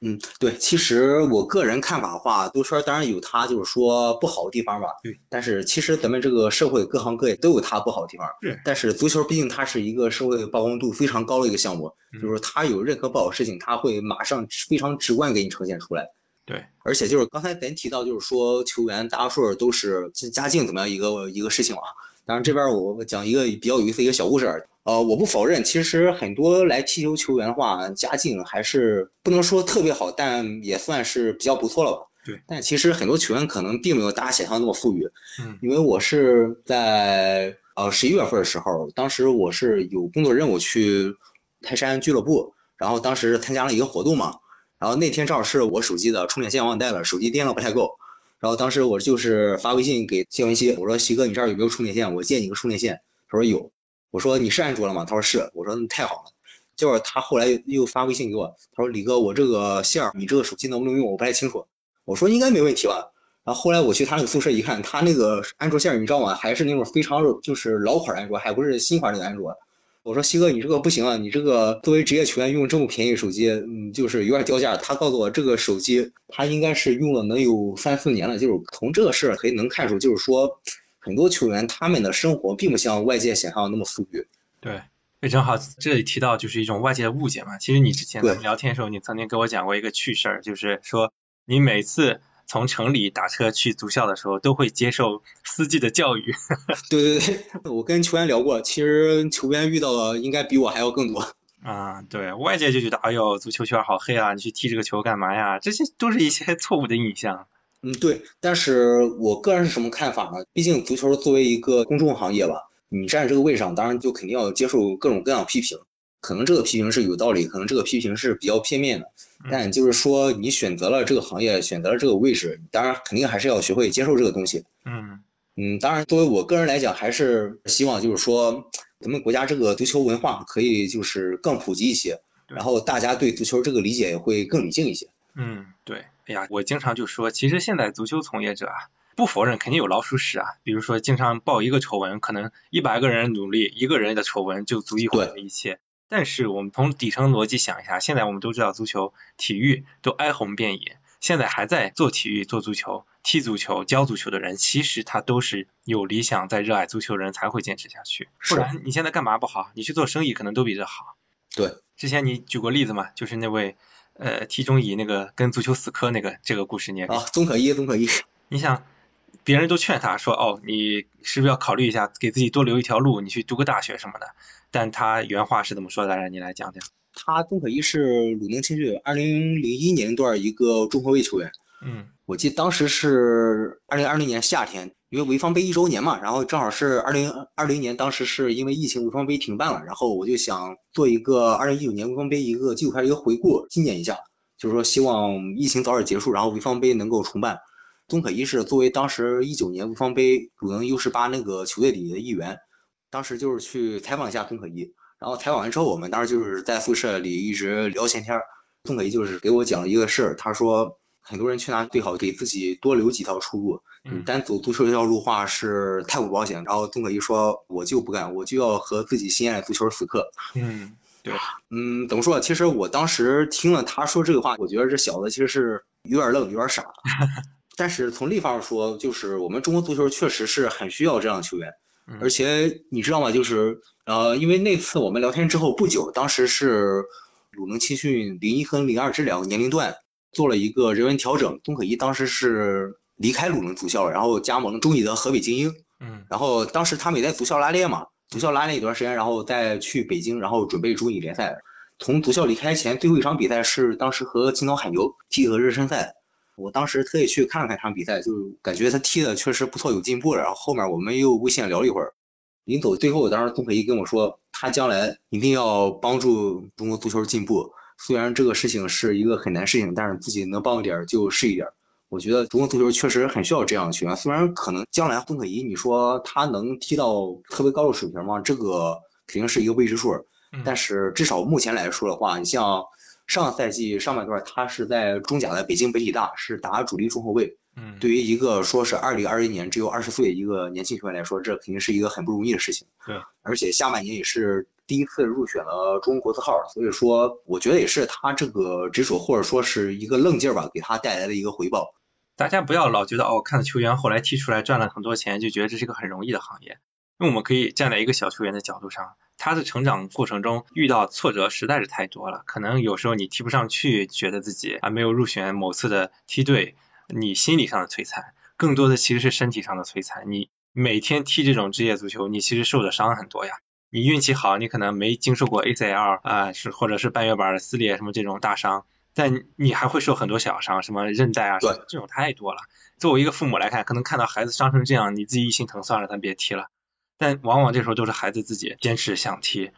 嗯，对，其实我个人看法的话，都说当然有它就是说不好的地方吧。对。但是其实咱们这个社会各行各业都有它不好的地方。是。但是足球毕竟它是一个社会曝光度非常高的一个项目，就是它有任何不好的事情，它会马上非常直观给你呈现出来。对。而且就是刚才咱提到，就是说球员大多数都是家境怎么样一个一个事情啊。当然，这边我讲一个比较有意思一个小故事。呃，我不否认，其实很多来踢球球员的话，家境还是不能说特别好，但也算是比较不错了吧。对。但其实很多球员可能并没有大家想象那么富裕。嗯。因为我是在呃十一月份的时候，当时我是有工作任务去泰山俱乐部，然后当时参加了一个活动嘛，然后那天正好是我手机的充电线忘带了，手机电量不太够。然后当时我就是发微信给谢文熙，我说：“西哥，你这儿有没有充电线？我借你个充电线。”他说有。我说：“你是安卓了吗？”他说是。我说：“那太好了。”结果他后来又发微信给我，他说李哥，我这个线儿你这个手机能不能用？我不太清楚。我说应该没问题吧。然后后来我去他那个宿舍一看，他那个安卓线儿你知道吗？还是那种非常就是老款安卓，还不是新款那个安卓。我说西哥，你这个不行啊，你这个作为职业球员用这么便宜手机，嗯，就是有点掉价。他告诉我这个手机他应该是用了能有三四年了，就是从这个事儿可以能看出，就是说很多球员他们的生活并不像外界想象的那么富裕。对，也正好这里提到就是一种外界的误解嘛。其实你之前咱们聊天的时候，你曾经跟我讲过一个趣事儿，就是说你每次。从城里打车去足校的时候，都会接受司机的教育。对对对，我跟球员聊过，其实球员遇到的应该比我还要更多。啊，对外界就觉得，哎呦，足球圈好黑啊！你去踢这个球干嘛呀？这些都是一些错误的印象。嗯，对。但是我个人是什么看法呢？毕竟足球作为一个公众行业吧，你站在这个位上，当然就肯定要接受各种各样批评。可能这个批评是有道理，可能这个批评是比较片面的。但就是说，你选择了这个行业，选择了这个位置，当然肯定还是要学会接受这个东西。嗯嗯，当然，作为我个人来讲，还是希望就是说，咱们国家这个足球文化可以就是更普及一些，然后大家对足球这个理解也会更理性一些。嗯，对。哎呀，我经常就说，其实现在足球从业者啊，不否认肯定有老鼠屎啊，比如说经常报一个丑闻，可能一百个人努力，一个人的丑闻就足以毁了一切。但是我们从底层逻辑想一下，现在我们都知道足球、体育都哀鸿遍野，现在还在做体育、做足球、踢足球、教足球的人，其实他都是有理想、在热爱足球的人才会坚持下去。不然你现在干嘛不好？你去做生意可能都比这好。对，之前你举过例子嘛，就是那位呃踢中乙那个跟足球死磕那个这个故事，你也啊，宗可一，宗可一。你想，别人都劝他说，哦，你是不是要考虑一下，给自己多留一条路，你去读个大学什么的。但他原话是怎么说的来着？你来讲讲。他宗可一是鲁能青训二零零一年段一个中后卫球员。嗯，我记得当时是二零二零年夏天，因为潍坊杯一周年嘛，然后正好是二零二零年，当时是因为疫情潍坊杯停办了，然后我就想做一个二零一九年潍坊杯一个纪录片一个回顾，纪念一下，就是说希望疫情早点结束，然后潍坊杯能够重办。宗可一是作为当时一九年潍坊杯鲁能 U 十八那个球队里的一员。当时就是去采访一下宋可一，然后采访完之后，我们当时就是在宿舍里一直聊闲天儿。宗可一就是给我讲了一个事儿，他说很多人去那最好给自己多留几条出路，你单走足球这条路话是太不保险。然后宋可一说，我就不干，我就要和自己心爱的足球死磕。嗯，对，嗯，怎么说？其实我当时听了他说这个话，我觉得这小子其实是有点愣，有点傻。但是从另一方面说，就是我们中国足球确实是很需要这样的球员。而且你知道吗？就是呃，因为那次我们聊天之后不久，当时是鲁能青训零一和零二这两个年龄段做了一个人员调整。宗可一当时是离开鲁能足校了，然后加盟中乙的河北精英。嗯。然后当时他们也在足校拉练嘛，足校拉练一段时间，然后再去北京，然后准备中乙联赛。从足校离开前最后一场比赛是当时和青岛海牛踢的热身赛。我当时特意去看了看场比赛，就感觉他踢的确实不错，有进步了。然后后面我们又微信聊了一会儿，临走最后，当时宗可一跟我说，他将来一定要帮助中国足球进步。虽然这个事情是一个很难事情，但是自己能帮一点就是一点。我觉得中国足球确实很需要这样的球员。虽然可能将来宗可一，你说他能踢到特别高的水平吗？这个肯定是一个未知数。但是至少目前来说的话，你像。上赛季上半段，他是在中甲的北京北体大是打主力中后卫。嗯，对于一个说是二零二一年只有二十岁一个年轻球员来说，这肯定是一个很不容易的事情。对，而且下半年也是第一次入选了中国国字号，所以说我觉得也是他这个执着或者说是一个愣劲儿吧，给他带来的一个回报。大家不要老觉得哦，看到球员后来踢出来赚了很多钱，就觉得这是一个很容易的行业。因为我们可以站在一个小球员的角度上，他的成长过程中遇到挫折实在是太多了。可能有时候你踢不上去，觉得自己啊没有入选某次的梯队，你心理上的摧残，更多的其实是身体上的摧残。你每天踢这种职业足球，你其实受的伤很多呀。你运气好，你可能没经受过 ACL 啊，是或者是半月板的撕裂什么这种大伤，但你还会受很多小伤，什么韧带啊，这种太多了。作为一个父母来看，可能看到孩子伤成这样，你自己一心疼，算了，咱别踢了。但往往这时候都是孩子自己坚持想踢，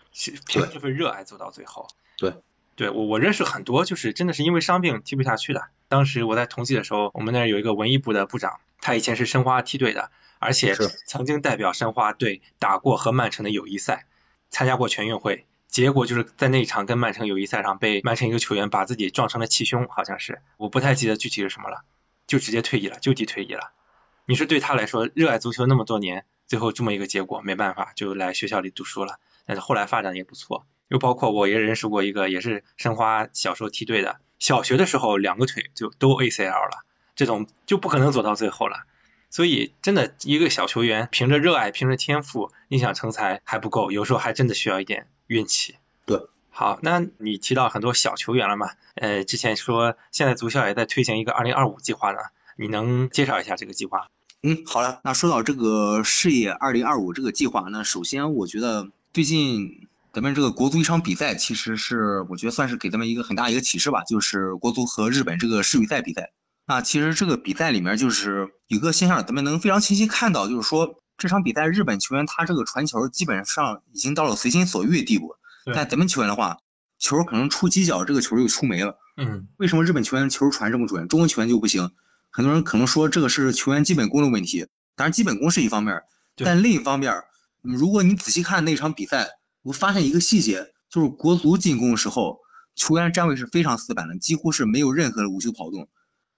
凭这份热爱走到最后。对，对我我认识很多就是真的是因为伤病踢不下去的。当时我在同济的时候，我们那儿有一个文艺部的部长，他以前是申花梯队的，而且曾经代表申花队打过和曼城的友谊赛，参加过全运会，结果就是在那一场跟曼城友谊赛上被曼城一个球员把自己撞成了气胸，好像是，我不太记得具体是什么了，就直接退役了，就地退役了。你说对他来说，热爱足球那么多年，最后这么一个结果，没办法，就来学校里读书了。但是后来发展也不错，又包括我也认识过一个，也是申花小时候梯队的，小学的时候两个腿就都 ACL 了，这种就不可能走到最后了。所以真的一个小球员，凭着热爱，凭着天赋，你想成才还不够，有时候还真的需要一点运气。对，好，那你提到很多小球员了嘛？呃，之前说现在足校也在推行一个二零二五计划呢。你能介绍一下这个计划？嗯，好了，那说到这个事业二零二五这个计划，那首先我觉得最近咱们这个国足一场比赛，其实是我觉得算是给咱们一个很大一个启示吧，就是国足和日本这个世预赛比赛。那其实这个比赛里面就是有个现象，咱们能非常清晰看到，就是说这场比赛日本球员他这个传球基本上已经到了随心所欲的地步，但咱们球员的话，球可能出犄角，这个球就出没了。嗯，为什么日本球员球传这么准，中国球员就不行？很多人可能说这个是球员基本功的问题，当然基本功是一方面，但另一方面，如果你仔细看那场比赛，我发现一个细节，就是国足进攻的时候，球员站位是非常死板的，几乎是没有任何的无球跑动。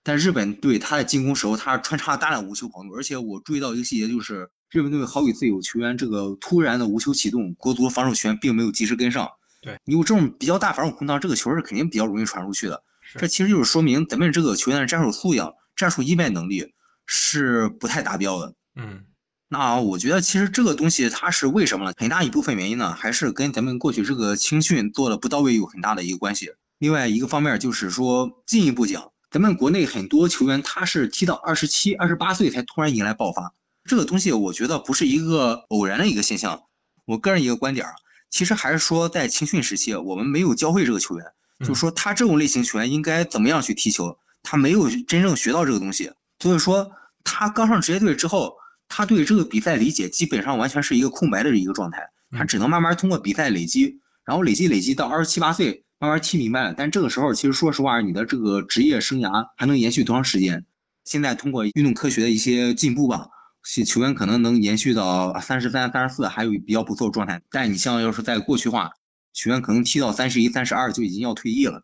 但日本队他在进攻时候，他穿插大量无球跑动，而且我注意到一个细节，就是日本队好几次有球员这个突然的无球启动，国足防守球员并没有及时跟上。对，你有这种比较大防守空档，这个球是肯定比较容易传出去的。这其实就是说明咱们这个球员的战术素养。战术应变能力是不太达标的。嗯，那我觉得其实这个东西它是为什么呢？很大一部分原因呢，还是跟咱们过去这个青训做的不到位有很大的一个关系。另外一个方面就是说，进一步讲，咱们国内很多球员他是踢到二十七、二十八岁才突然迎来爆发，这个东西我觉得不是一个偶然的一个现象。我个人一个观点啊，其实还是说在青训时期我们没有教会这个球员，就是说他这种类型球员应该怎么样去踢球。他没有真正学到这个东西，所以说他刚上职业队之后，他对这个比赛理解基本上完全是一个空白的一个状态，他只能慢慢通过比赛累积，然后累积累积到二十七八岁慢慢踢明白了。但这个时候其实说实话，你的这个职业生涯还能延续多长时间？现在通过运动科学的一些进步吧，球员可能能延续到三十三、三十四还有比较不错的状态。但你像要是在过去话，球员可能踢到三十一、三十二就已经要退役了。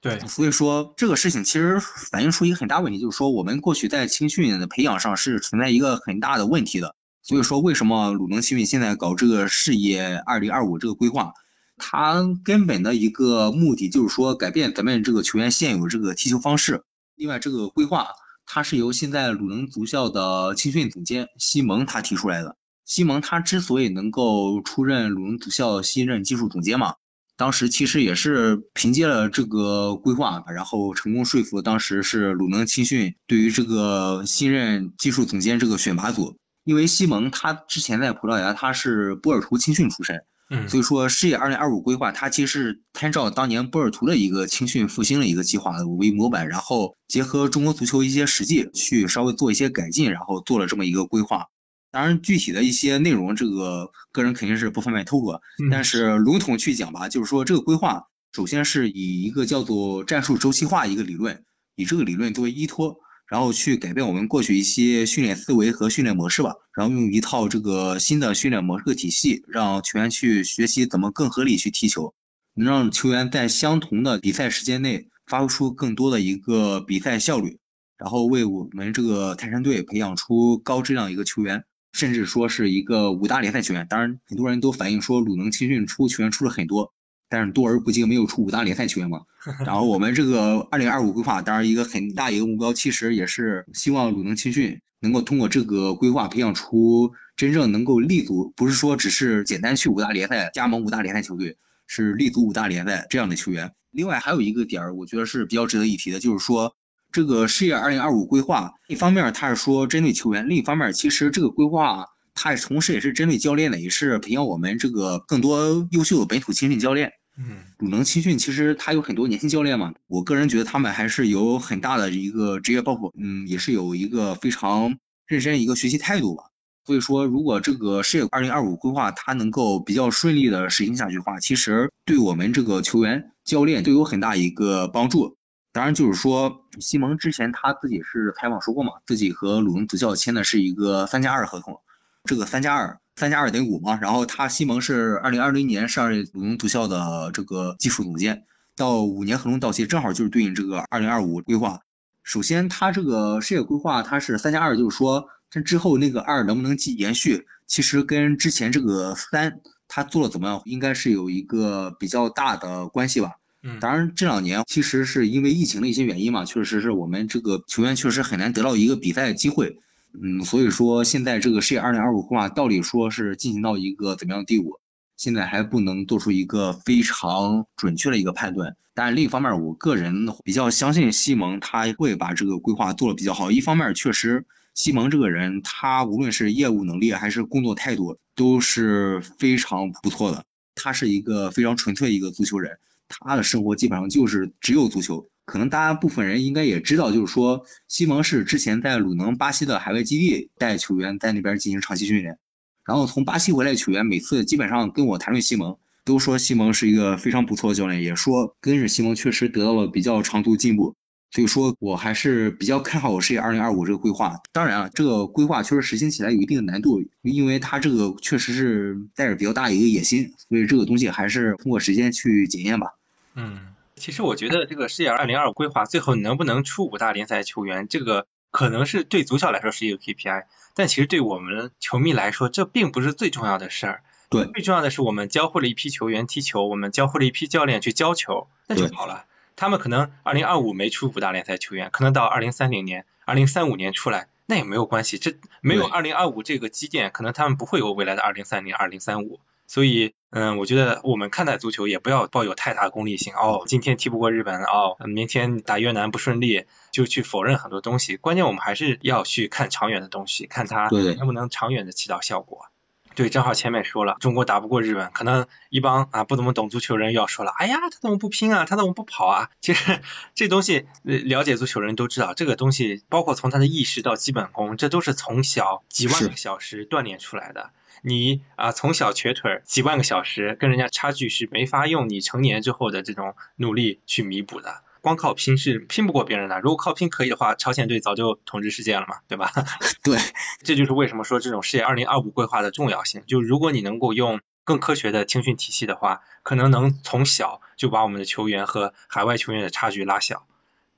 对，所以说这个事情其实反映出一个很大问题，就是说我们过去在青训的培养上是存在一个很大的问题的。所以说，为什么鲁能青训现在搞这个事业二零二五这个规划，它根本的一个目的就是说改变咱们这个球员现有这个踢球方式。另外，这个规划它是由现在鲁能足校的青训总监西蒙他提出来的。西蒙他之所以能够出任鲁能足校新任技术总监嘛。当时其实也是凭借了这个规划，然后成功说服当时是鲁能青训对于这个新任技术总监这个选拔组。因为西蒙他之前在葡萄牙他是波尔图青训出身，嗯，所以说事业二零二五规划，它其实是参照当年波尔图的一个青训复兴的一个计划为模板，然后结合中国足球一些实际去稍微做一些改进，然后做了这么一个规划。当然，具体的一些内容，这个个人肯定是不方便透露。但是笼统去讲吧，就是说这个规划，首先是以一个叫做战术周期化一个理论，以这个理论作为依托，然后去改变我们过去一些训练思维和训练模式吧。然后用一套这个新的训练模式体系，让球员去学习怎么更合理去踢球，能让球员在相同的比赛时间内发挥出更多的一个比赛效率，然后为我们这个泰山队培养出高质量一个球员。甚至说是一个五大联赛球员，当然很多人都反映说鲁能青训出球员出了很多，但是多而不精，没有出五大联赛球员嘛。然后我们这个二零二五规划，当然一个很大一个目标，其实也是希望鲁能青训能够通过这个规划培养出真正能够立足，不是说只是简单去五大联赛加盟五大联赛球队，是立足五大联赛这样的球员。另外还有一个点儿，我觉得是比较值得一提的，就是说。这个事业二零二五规划，一方面它是说针对球员，另一方面其实这个规划它同时也是针对教练的，也是培养我们这个更多优秀的本土青训教练。嗯，鲁能青训其实他有很多年轻教练嘛，我个人觉得他们还是有很大的一个职业抱负，嗯，也是有一个非常认真一个学习态度吧。所以说，如果这个事业二零二五规划它能够比较顺利的实行下去的话，其实对我们这个球员、教练都有很大一个帮助。当然，就是说，西蒙之前他自己是采访说过嘛，自己和鲁能足校签的是一个三加二合同，这个三加二，三加二等于五嘛。然后他西蒙是二零二零年上任鲁能足校的这个技术总监，到五年合同到期，正好就是对应这个二零二五规划。首先，他这个事业规划他是三加二，就是说这之后那个二能不能继延续，其实跟之前这个三他做的怎么样，应该是有一个比较大的关系吧。嗯，当然这两年其实是因为疫情的一些原因嘛，确实是我们这个球员确实很难得到一个比赛的机会。嗯，所以说现在这个世界二零二五规划到底说是进行到一个怎么样的地步，现在还不能做出一个非常准确的一个判断。但另一方面，我个人比较相信西蒙他会把这个规划做的比较好。一方面，确实西蒙这个人他无论是业务能力还是工作态度都是非常不错的，他是一个非常纯粹一个足球人。他的生活基本上就是只有足球，可能大家部分人应该也知道，就是说西蒙是之前在鲁能巴西的海外基地带球员在那边进行长期训练，然后从巴西回来的球员每次基本上跟我谈论西蒙，都说西蒙是一个非常不错的教练，也说跟着西蒙确实得到了比较长足进步。所以说我还是比较看好我世界2025这个规划。当然啊，这个规划确实实行起来有一定的难度，因为它这个确实是带着比较大的一个野心，所以这个东西还是通过时间去检验吧。嗯，其实我觉得这个世界二零二五规划最后能不能出五大联赛球员，这个可能是对足校来说是一个 KPI，但其实对我们球迷来说，这并不是最重要的事儿。对，最重要的是我们教会了一批球员踢球，我们教会了一批教练去教球，那就好了。他们可能二零二五没出五大联赛球员，可能到二零三零年、二零三五年出来，那也没有关系。这没有二零二五这个积淀，可能他们不会有未来的二零三零、二零三五。所以，嗯，我觉得我们看待足球也不要抱有太大功利性。哦，今天踢不过日本，哦，明天打越南不顺利，就去否认很多东西。关键我们还是要去看长远的东西，看它能不能长远的起到效果。对，正好前面说了，中国打不过日本，可能一帮啊不怎么懂足球人又要说了，哎呀，他怎么不拼啊？他怎么不跑啊？其实这东西了解足球人都知道，这个东西包括从他的意识到基本功，这都是从小几万个小时锻炼出来的。你啊，从小瘸腿几万个小时，跟人家差距是没法用你成年之后的这种努力去弥补的。光靠拼是拼不过别人的。如果靠拼可以的话，朝鲜队早就统治世界了嘛，对吧？对，这就是为什么说这种世界二零二五规划的重要性。就如果你能够用更科学的青训体系的话，可能能从小就把我们的球员和海外球员的差距拉小。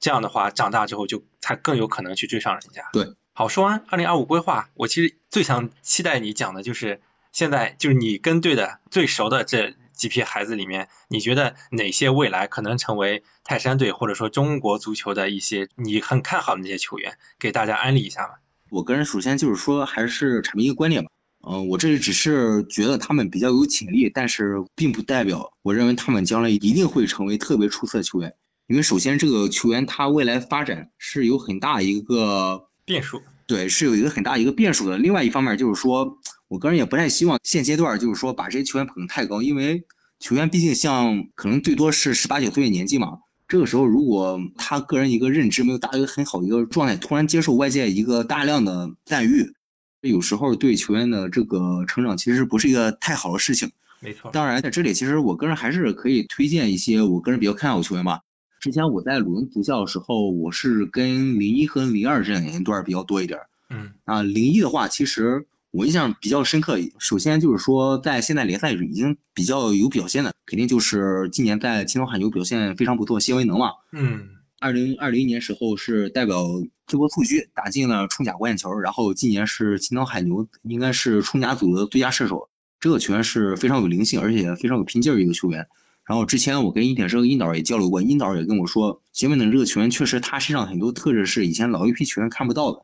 这样的话，长大之后就才更有可能去追上人家。对。好，说完二零二五规划，我其实最想期待你讲的就是现在就是你跟队的最熟的这几批孩子里面，你觉得哪些未来可能成为泰山队或者说中国足球的一些你很看好的那些球员，给大家安利一下吧。我个人首先就是说，还是阐明一个观点吧。嗯，我这里只是觉得他们比较有潜力，但是并不代表我认为他们将来一定会成为特别出色的球员。因为首先这个球员他未来发展是有很大一个。变数对，是有一个很大一个变数的。另外一方面就是说，我个人也不太希望现阶段就是说把这些球员捧得太高，因为球员毕竟像可能最多是十八九岁的年纪嘛。这个时候如果他个人一个认知没有达到一个很好的一个状态，突然接受外界一个大量的赞誉，有时候对球员的这个成长其实不是一个太好的事情。没错。当然在这里，其实我个人还是可以推荐一些我个人比较看好的球员吧。之前我在鲁能足校的时候，我是跟零一和零二这两年段比较多一点。嗯，啊，零一的话，其实我印象比较深刻。首先就是说，在现在联赛已经比较有表现的，肯定就是今年在青岛海牛表现非常不错，谢维能嘛。嗯，二零二零年时候是代表中国蹴鞠打进了冲甲关键球，然后今年是青岛海牛应该是冲甲组的最佳射手。这个球员是非常有灵性，而且非常有拼劲儿一个球员。然后之前我跟殷铁生殷导也交流过，殷导也跟我说，谢文能这个球员确实他身上很多特质是以前老一批球员看不到的。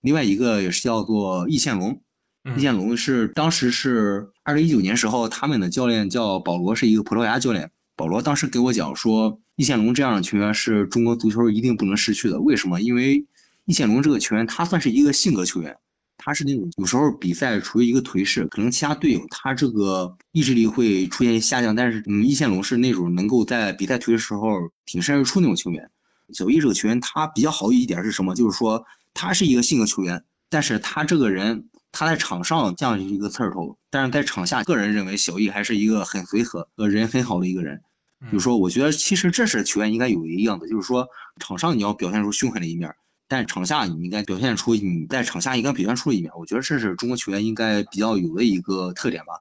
另外一个也是叫做易宪龙，易宪龙是当时是二零一九年时候他们的教练叫保罗，是一个葡萄牙教练。保罗当时给我讲说，易宪龙这样的球员是中国足球一定不能失去的。为什么？因为易宪龙这个球员他算是一个性格球员。他是那种有时候比赛处于一个颓势，可能其他队友他这个意志力会出现下降，但是嗯，易建龙是那种能够在比赛颓的时候挺身而出那种球员。小易这个球员他比较好一点是什么？就是说他是一个性格球员，但是他这个人他在场上这样一个刺儿头，但是在场下个人认为小易还是一个很随和、呃人很好的一个人。就是说，我觉得其实这是球员应该有一样的，就是说场上你要表现出凶狠的一面。但场下你应该表现出你在场下应该表现出的一面，我觉得这是中国球员应该比较有的一个特点吧。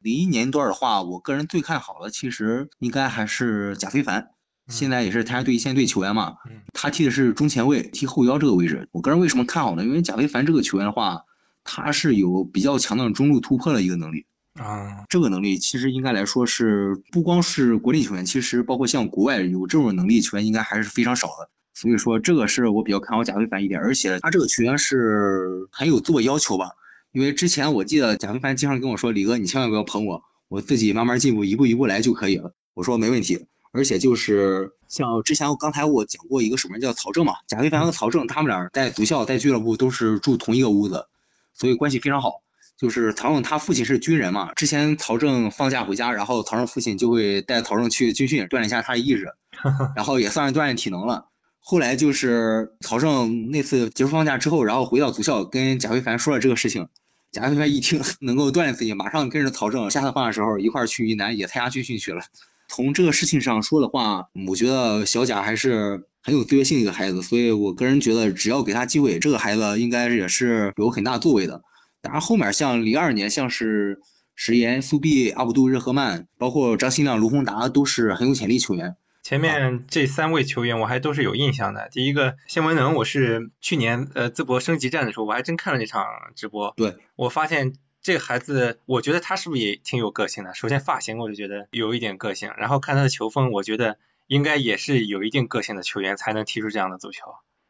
零一年段的话，我个人最看好的其实应该还是贾非凡，现在也是泰山队一线队球员嘛，他踢的是中前卫，踢后腰这个位置。我个人为什么看好呢？因为贾非凡这个球员的话，他是有比较强的中路突破的一个能力。啊，这个能力其实应该来说是不光是国内球员，其实包括像国外有这种能力球员应该还是非常少的。所以说这个是我比较看好贾非凡一点，而且他这个球员是很有自我要求吧。因为之前我记得贾非凡经常跟我说：“李哥，你千万不要捧我，我自己慢慢进步，一步一步来就可以了。”我说没问题。而且就是像之前我刚才我讲过一个什么叫曹正嘛，贾非凡和曹正他们俩在足校在俱乐部都是住同一个屋子，所以关系非常好。就是曹正他父亲是军人嘛，之前曹正放假回家，然后曹正父亲就会带曹正去军训锻炼一下他的意志，然后也算是锻炼体能了。后来就是曹正那次结束放假之后，然后回到足校跟贾非凡说了这个事情，贾非凡一听 能够锻炼自己，马上跟着曹正下次放假时候一块儿去云南也参加军训去了。从这个事情上说的话，我觉得小贾还是很有自觉性一个孩子，所以我个人觉得只要给他机会，这个孩子应该也是有很大作为的。当然后面像零二年，像是石岩、苏碧、阿卜杜、热赫曼，包括张新亮、卢宏达，都是很有潜力球员。前面这三位球员我还都是有印象的。第一个谢文能，我是去年呃淄博升级战的时候，我还真看了那场直播。对，我发现这个孩子，我觉得他是不是也挺有个性的？首先发型我就觉得有一点个性，然后看他的球风，我觉得应该也是有一定个性的球员才能踢出这样的足球。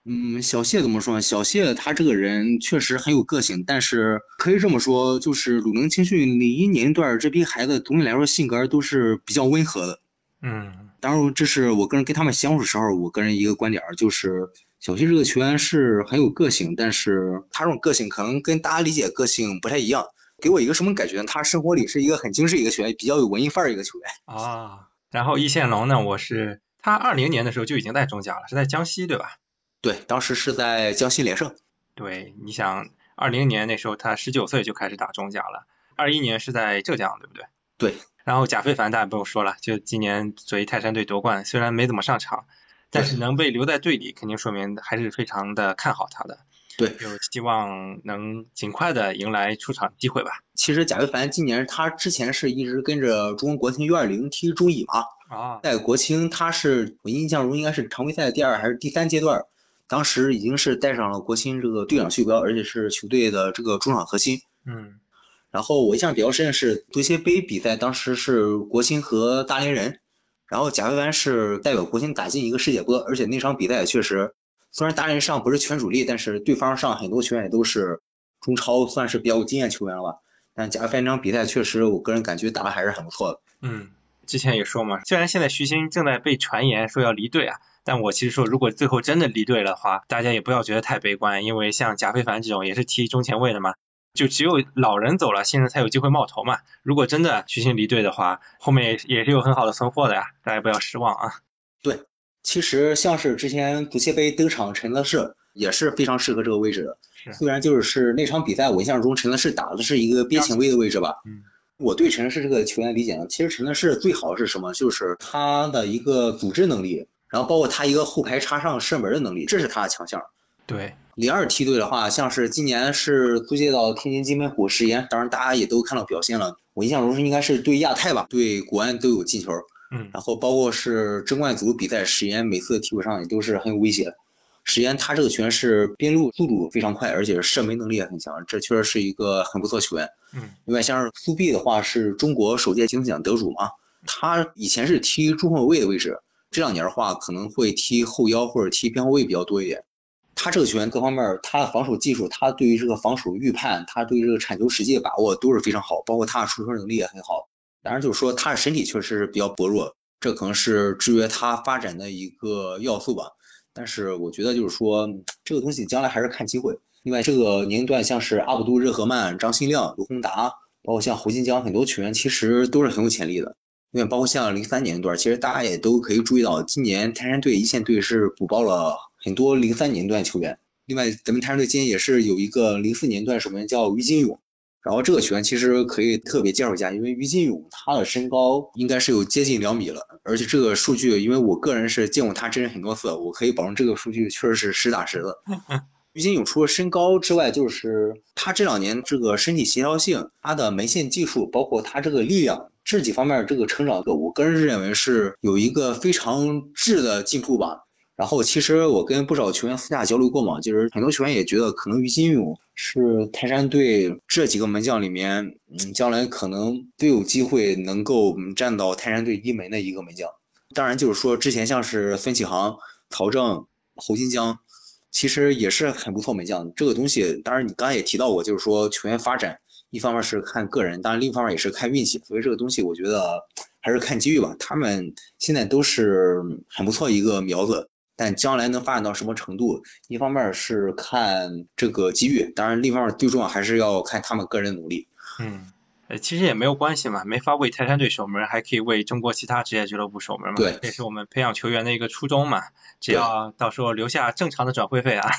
嗯，小谢怎么说呢？小谢他这个人确实很有个性，但是可以这么说，就是鲁能青训零一年段这批孩子总体来说性格都是比较温和的。嗯。当然，这是我个人跟他们相处时候，我个人一个观点就是小谢这个球员是很有个性，但是他这种个性可能跟大家理解个性不太一样。给我一个什么感觉呢？他生活里是一个很精致一个球员，比较有文艺范儿一个球员啊。然后易宪龙呢，我是他二零年的时候就已经在中甲了，是在江西对吧？对，当时是在江西连胜。对，你想二零年那时候他十九岁就开始打中甲了，二一年是在浙江，对不对？对。然后贾非凡大家不用说了，就今年作为泰山队夺冠，虽然没怎么上场，但是能被留在队里，肯定说明还是非常的看好他的。对，就希望能尽快的迎来出场机会吧。其实贾非凡今年他之前是一直跟着中国国青 U 二零踢中乙嘛。啊。在国青他是我印象中应该是常规赛第二还是第三阶段，当时已经是带上了国青这个队长袖标，而且是球队的这个中场核心。嗯。然后我印象比较深的是足协杯比赛，当时是国青和大连人，然后贾维凡是代表国青打进一个世界波，而且那场比赛也确实，虽然大连上不是全主力，但是对方上很多球员也都是中超，算是比较有经验球员了吧。但贾维凡那场比赛确实，我个人感觉打的还是很不错的。嗯，之前也说嘛，虽然现在徐新正在被传言说要离队啊，但我其实说，如果最后真的离队的话，大家也不要觉得太悲观，因为像贾非凡这种也是踢中前卫的嘛。就只有老人走了，新人才有机会冒头嘛。如果真的徐新离队的话，后面也是有很好的存货的呀，大家不要失望啊。对，其实像是之前足协杯登场陈乐士也是非常适合这个位置的。虽然就是是那场比赛，我印象中陈乐士打的是一个边前卫的位置吧。嗯。我对陈乐士这个球员理解呢，其实陈乐士最好是什么？就是他的一个组织能力，然后包括他一个后排插上射门的能力，这是他的强项。对。零二梯队的话，像是今年是租借到天津金门虎石岩，当然大家也都看到表现了。我印象中是应该是对亚太吧，对国安都有进球。嗯，然后包括是争冠组比赛，石岩每次替补上也都是很有威胁。石岩他这个球员是边路速度非常快，而且射门能力也很强，这确实是一个很不错球员。嗯，另外像是苏碧的话，是中国首届金球奖得主嘛，他以前是踢中后卫的位置，这两年的话可能会踢后腰或者踢边后卫比较多一点。他这个球员各方面，他的防守技术，他对于这个防守预判，他对于这个铲球实际的把握都是非常好，包括他的出球能力也很好。当然，就是说他的身体确实是比较薄弱，这可能是制约他发展的一个要素吧。但是我觉得就是说这个东西将来还是看机会。另外，这个年龄段像是阿卜杜、热赫曼、张新亮、卢宏达，包括像胡金江很多球员，其实都是很有潜力的。因为，包括像零三年段，其实大家也都可以注意到，今年泰山队一线队是补报了。很多零三年段球员，另外咱们泰山队今年也是有一个零四年段守门员叫于金勇，然后这个球员其实可以特别介绍一下，因为于金勇他的身高应该是有接近两米了，而且这个数据，因为我个人是见过他真人很多次，我可以保证这个数据确实是实打实的。于金勇除了身高之外，就是他这两年这个身体协调性、他的门线技术，包括他这个力量这几方面这个成长，我个人认为是有一个非常质的进步吧。然后其实我跟不少球员私下交流过嘛，就是很多球员也觉得可能于金勇是泰山队这几个门将里面，嗯，将来可能最有机会能够站到泰山队一门的一个门将。当然就是说之前像是孙启航、曹正、侯金江，其实也是很不错门将。这个东西当然你刚才也提到过，就是说球员发展一方面是看个人，当然另一方面也是看运气。所以这个东西我觉得还是看机遇吧。他们现在都是很不错一个苗子。但将来能发展到什么程度，一方面是看这个机遇，当然另一方面最重要还是要看他们个人努力。嗯，呃，其实也没有关系嘛，没法为泰山队守门，还可以为中国其他职业俱乐部守门嘛。对，这是我们培养球员的一个初衷嘛。只要到时候留下正常的转会费啊。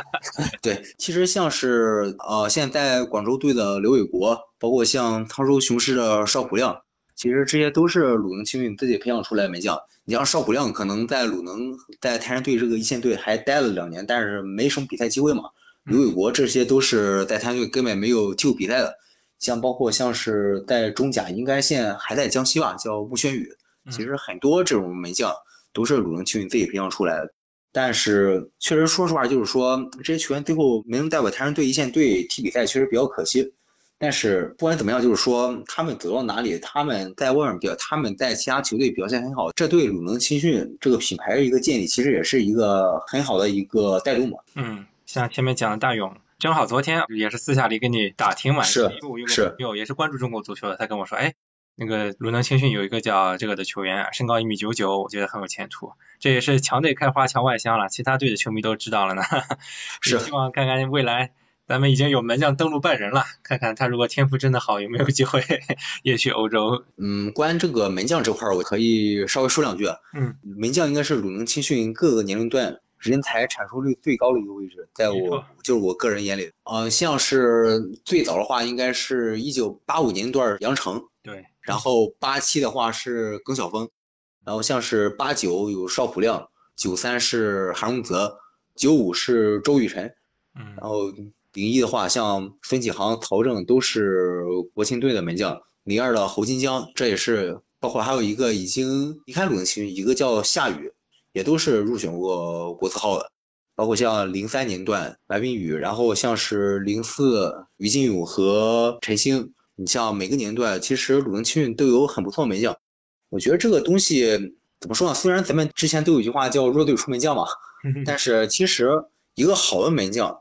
对，其实像是呃，现在广州队的刘伟国，包括像沧州雄狮的邵普亮。其实这些都是鲁能青训自己培养出来的门将。你像邵普亮，可能在鲁能在泰山队这个一线队还待了两年，但是没什么比赛机会嘛。刘伟国这些都是在泰山队根本没有踢过比赛的。像包括像是在中甲，应该现在还在江西吧，叫吴轩宇。其实很多这种门将都是鲁能青训自己培养出来的。但是确实说实话，就是说这些球员最后没能代表泰山队一线队踢比赛，确实比较可惜。但是不管怎么样，就是说他们走到哪里，他们在外面表，他们在其他球队表现很好，这对鲁能青训这个品牌的一个建立，其实也是一个很好的一个带动嘛。嗯，像前面讲的大勇，正好昨天也是私下里跟你打听嘛，是是，有也是关注中国足球的，他跟我说，哎，那个鲁能青训有一个叫这个的球员，身高一米九九，我觉得很有前途，这也是强队开花墙外香了，其他队的球迷都知道了呢。是，希望看看未来。咱们已经有门将登陆拜仁了，看看他如果天赋真的好，有没有机会 也去欧洲？嗯，关于这个门将这块儿，我可以稍微说两句。嗯，门将应该是鲁能青训各个年龄段人才产出率最高的一个位置，在我就是我个人眼里，呃，像是最早的话，应该是一九八五年段杨成，对，然后八七的话是耿晓峰，然后像是八九有邵普亮，九三是韩荣泽，九五是周雨辰，嗯，然后。零一的话，像孙启航、曹正都是国青队的门将。零二的侯金江，这也是包括还有一个已经离开鲁能青训，一个叫夏雨，也都是入选过国字号的。包括像零三年段白冰宇，然后像是零四于金勇和陈星。你像每个年段，其实鲁能青训都有很不错的门将。我觉得这个东西怎么说呢？虽然咱们之前都有一句话叫弱队出门将嘛，但是其实一个好的门将。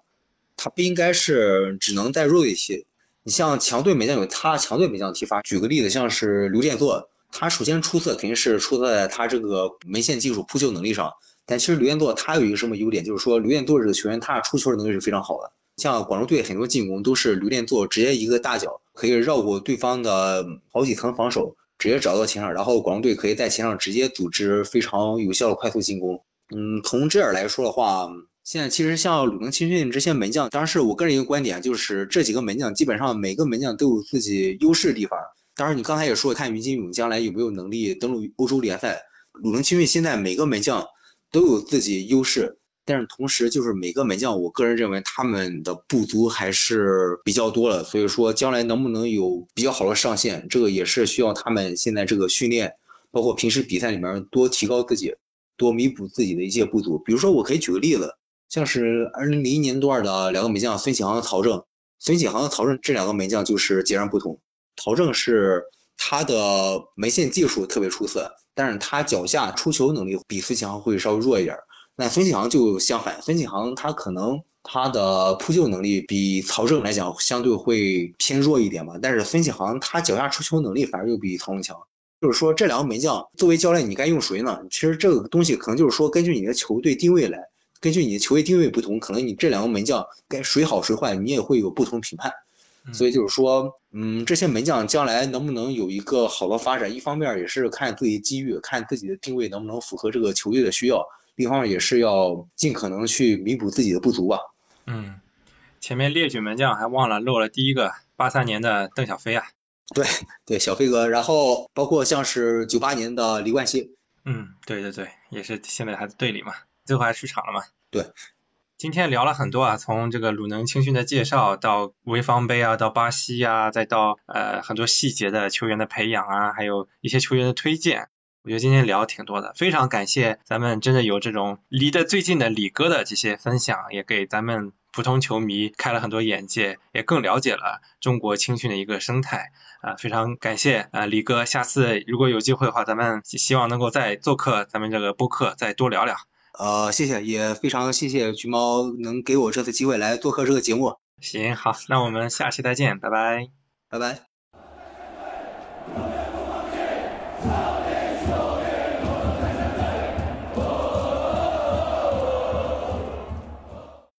他不应该是只能带弱一些，你像强队门将有他强队门将的踢法。举个例子，像是刘殿座，他首先出色肯定是出色在他这个门线技术、扑救能力上。但其实刘殿座他有一个什么优点，就是说刘殿座这个球员他出球的能力是非常好的。像广州队很多进攻都是刘殿座直接一个大脚可以绕过对方的好几层防守，直接找到前场，然后广州队可以在前场直接组织非常有效的快速进攻。嗯，从这儿来说的话。现在其实像鲁能青训这些门将，当然是我个人一个观点，就是这几个门将基本上每个门将都有自己优势的地方。当然，你刚才也说，看于金勇将来有没有能力登陆欧洲联赛。鲁能青训现在每个门将都有自己优势，但是同时就是每个门将，我个人认为他们的不足还是比较多了。所以说，将来能不能有比较好的上限，这个也是需要他们现在这个训练，包括平时比赛里面多提高自己，多弥补自己的一些不足。比如说，我可以举个例子。像是二零零一年段的两个门将孙启航和曹正，孙启航和曹正这两个门将就是截然不同。曹正是他的门线技术特别出色，但是他脚下出球能力比孙启航会稍微弱一点。那孙启航就相反，孙启航他可能他的扑救能力比曹正来讲相对会偏弱一点吧，但是孙启航他脚下出球能力反而又比曹正强。就是说这两个门将作为教练，你该用谁呢？其实这个东西可能就是说根据你的球队定位来。根据你的球队定位不同，可能你这两个门将该谁好谁坏，你也会有不同评判。所以就是说，嗯，这些门将将来能不能有一个好的发展，一方面也是看自己机遇，看自己的定位能不能符合这个球队的需要；另一方面也是要尽可能去弥补自己的不足吧。嗯。前面列举门将还忘了漏了第一个八三年的邓小飞啊。对对，小飞哥，然后包括像是九八年的李冠希。嗯，对对对，也是现在还在队里嘛，最后还出场了嘛。对，今天聊了很多啊，从这个鲁能青训的介绍到潍坊杯啊，到巴西啊，再到呃很多细节的球员的培养啊，还有一些球员的推荐。我觉得今天聊挺多的，非常感谢咱们真的有这种离得最近的李哥的这些分享，也给咱们普通球迷开了很多眼界，也更了解了中国青训的一个生态啊，非常感谢啊李哥，下次如果有机会的话，咱们希望能够再做客咱们这个播客，再多聊聊。呃，谢谢，也非常谢谢橘猫能给我这次机会来做客这个节目。行，好，那我们下期再见，拜拜，拜拜。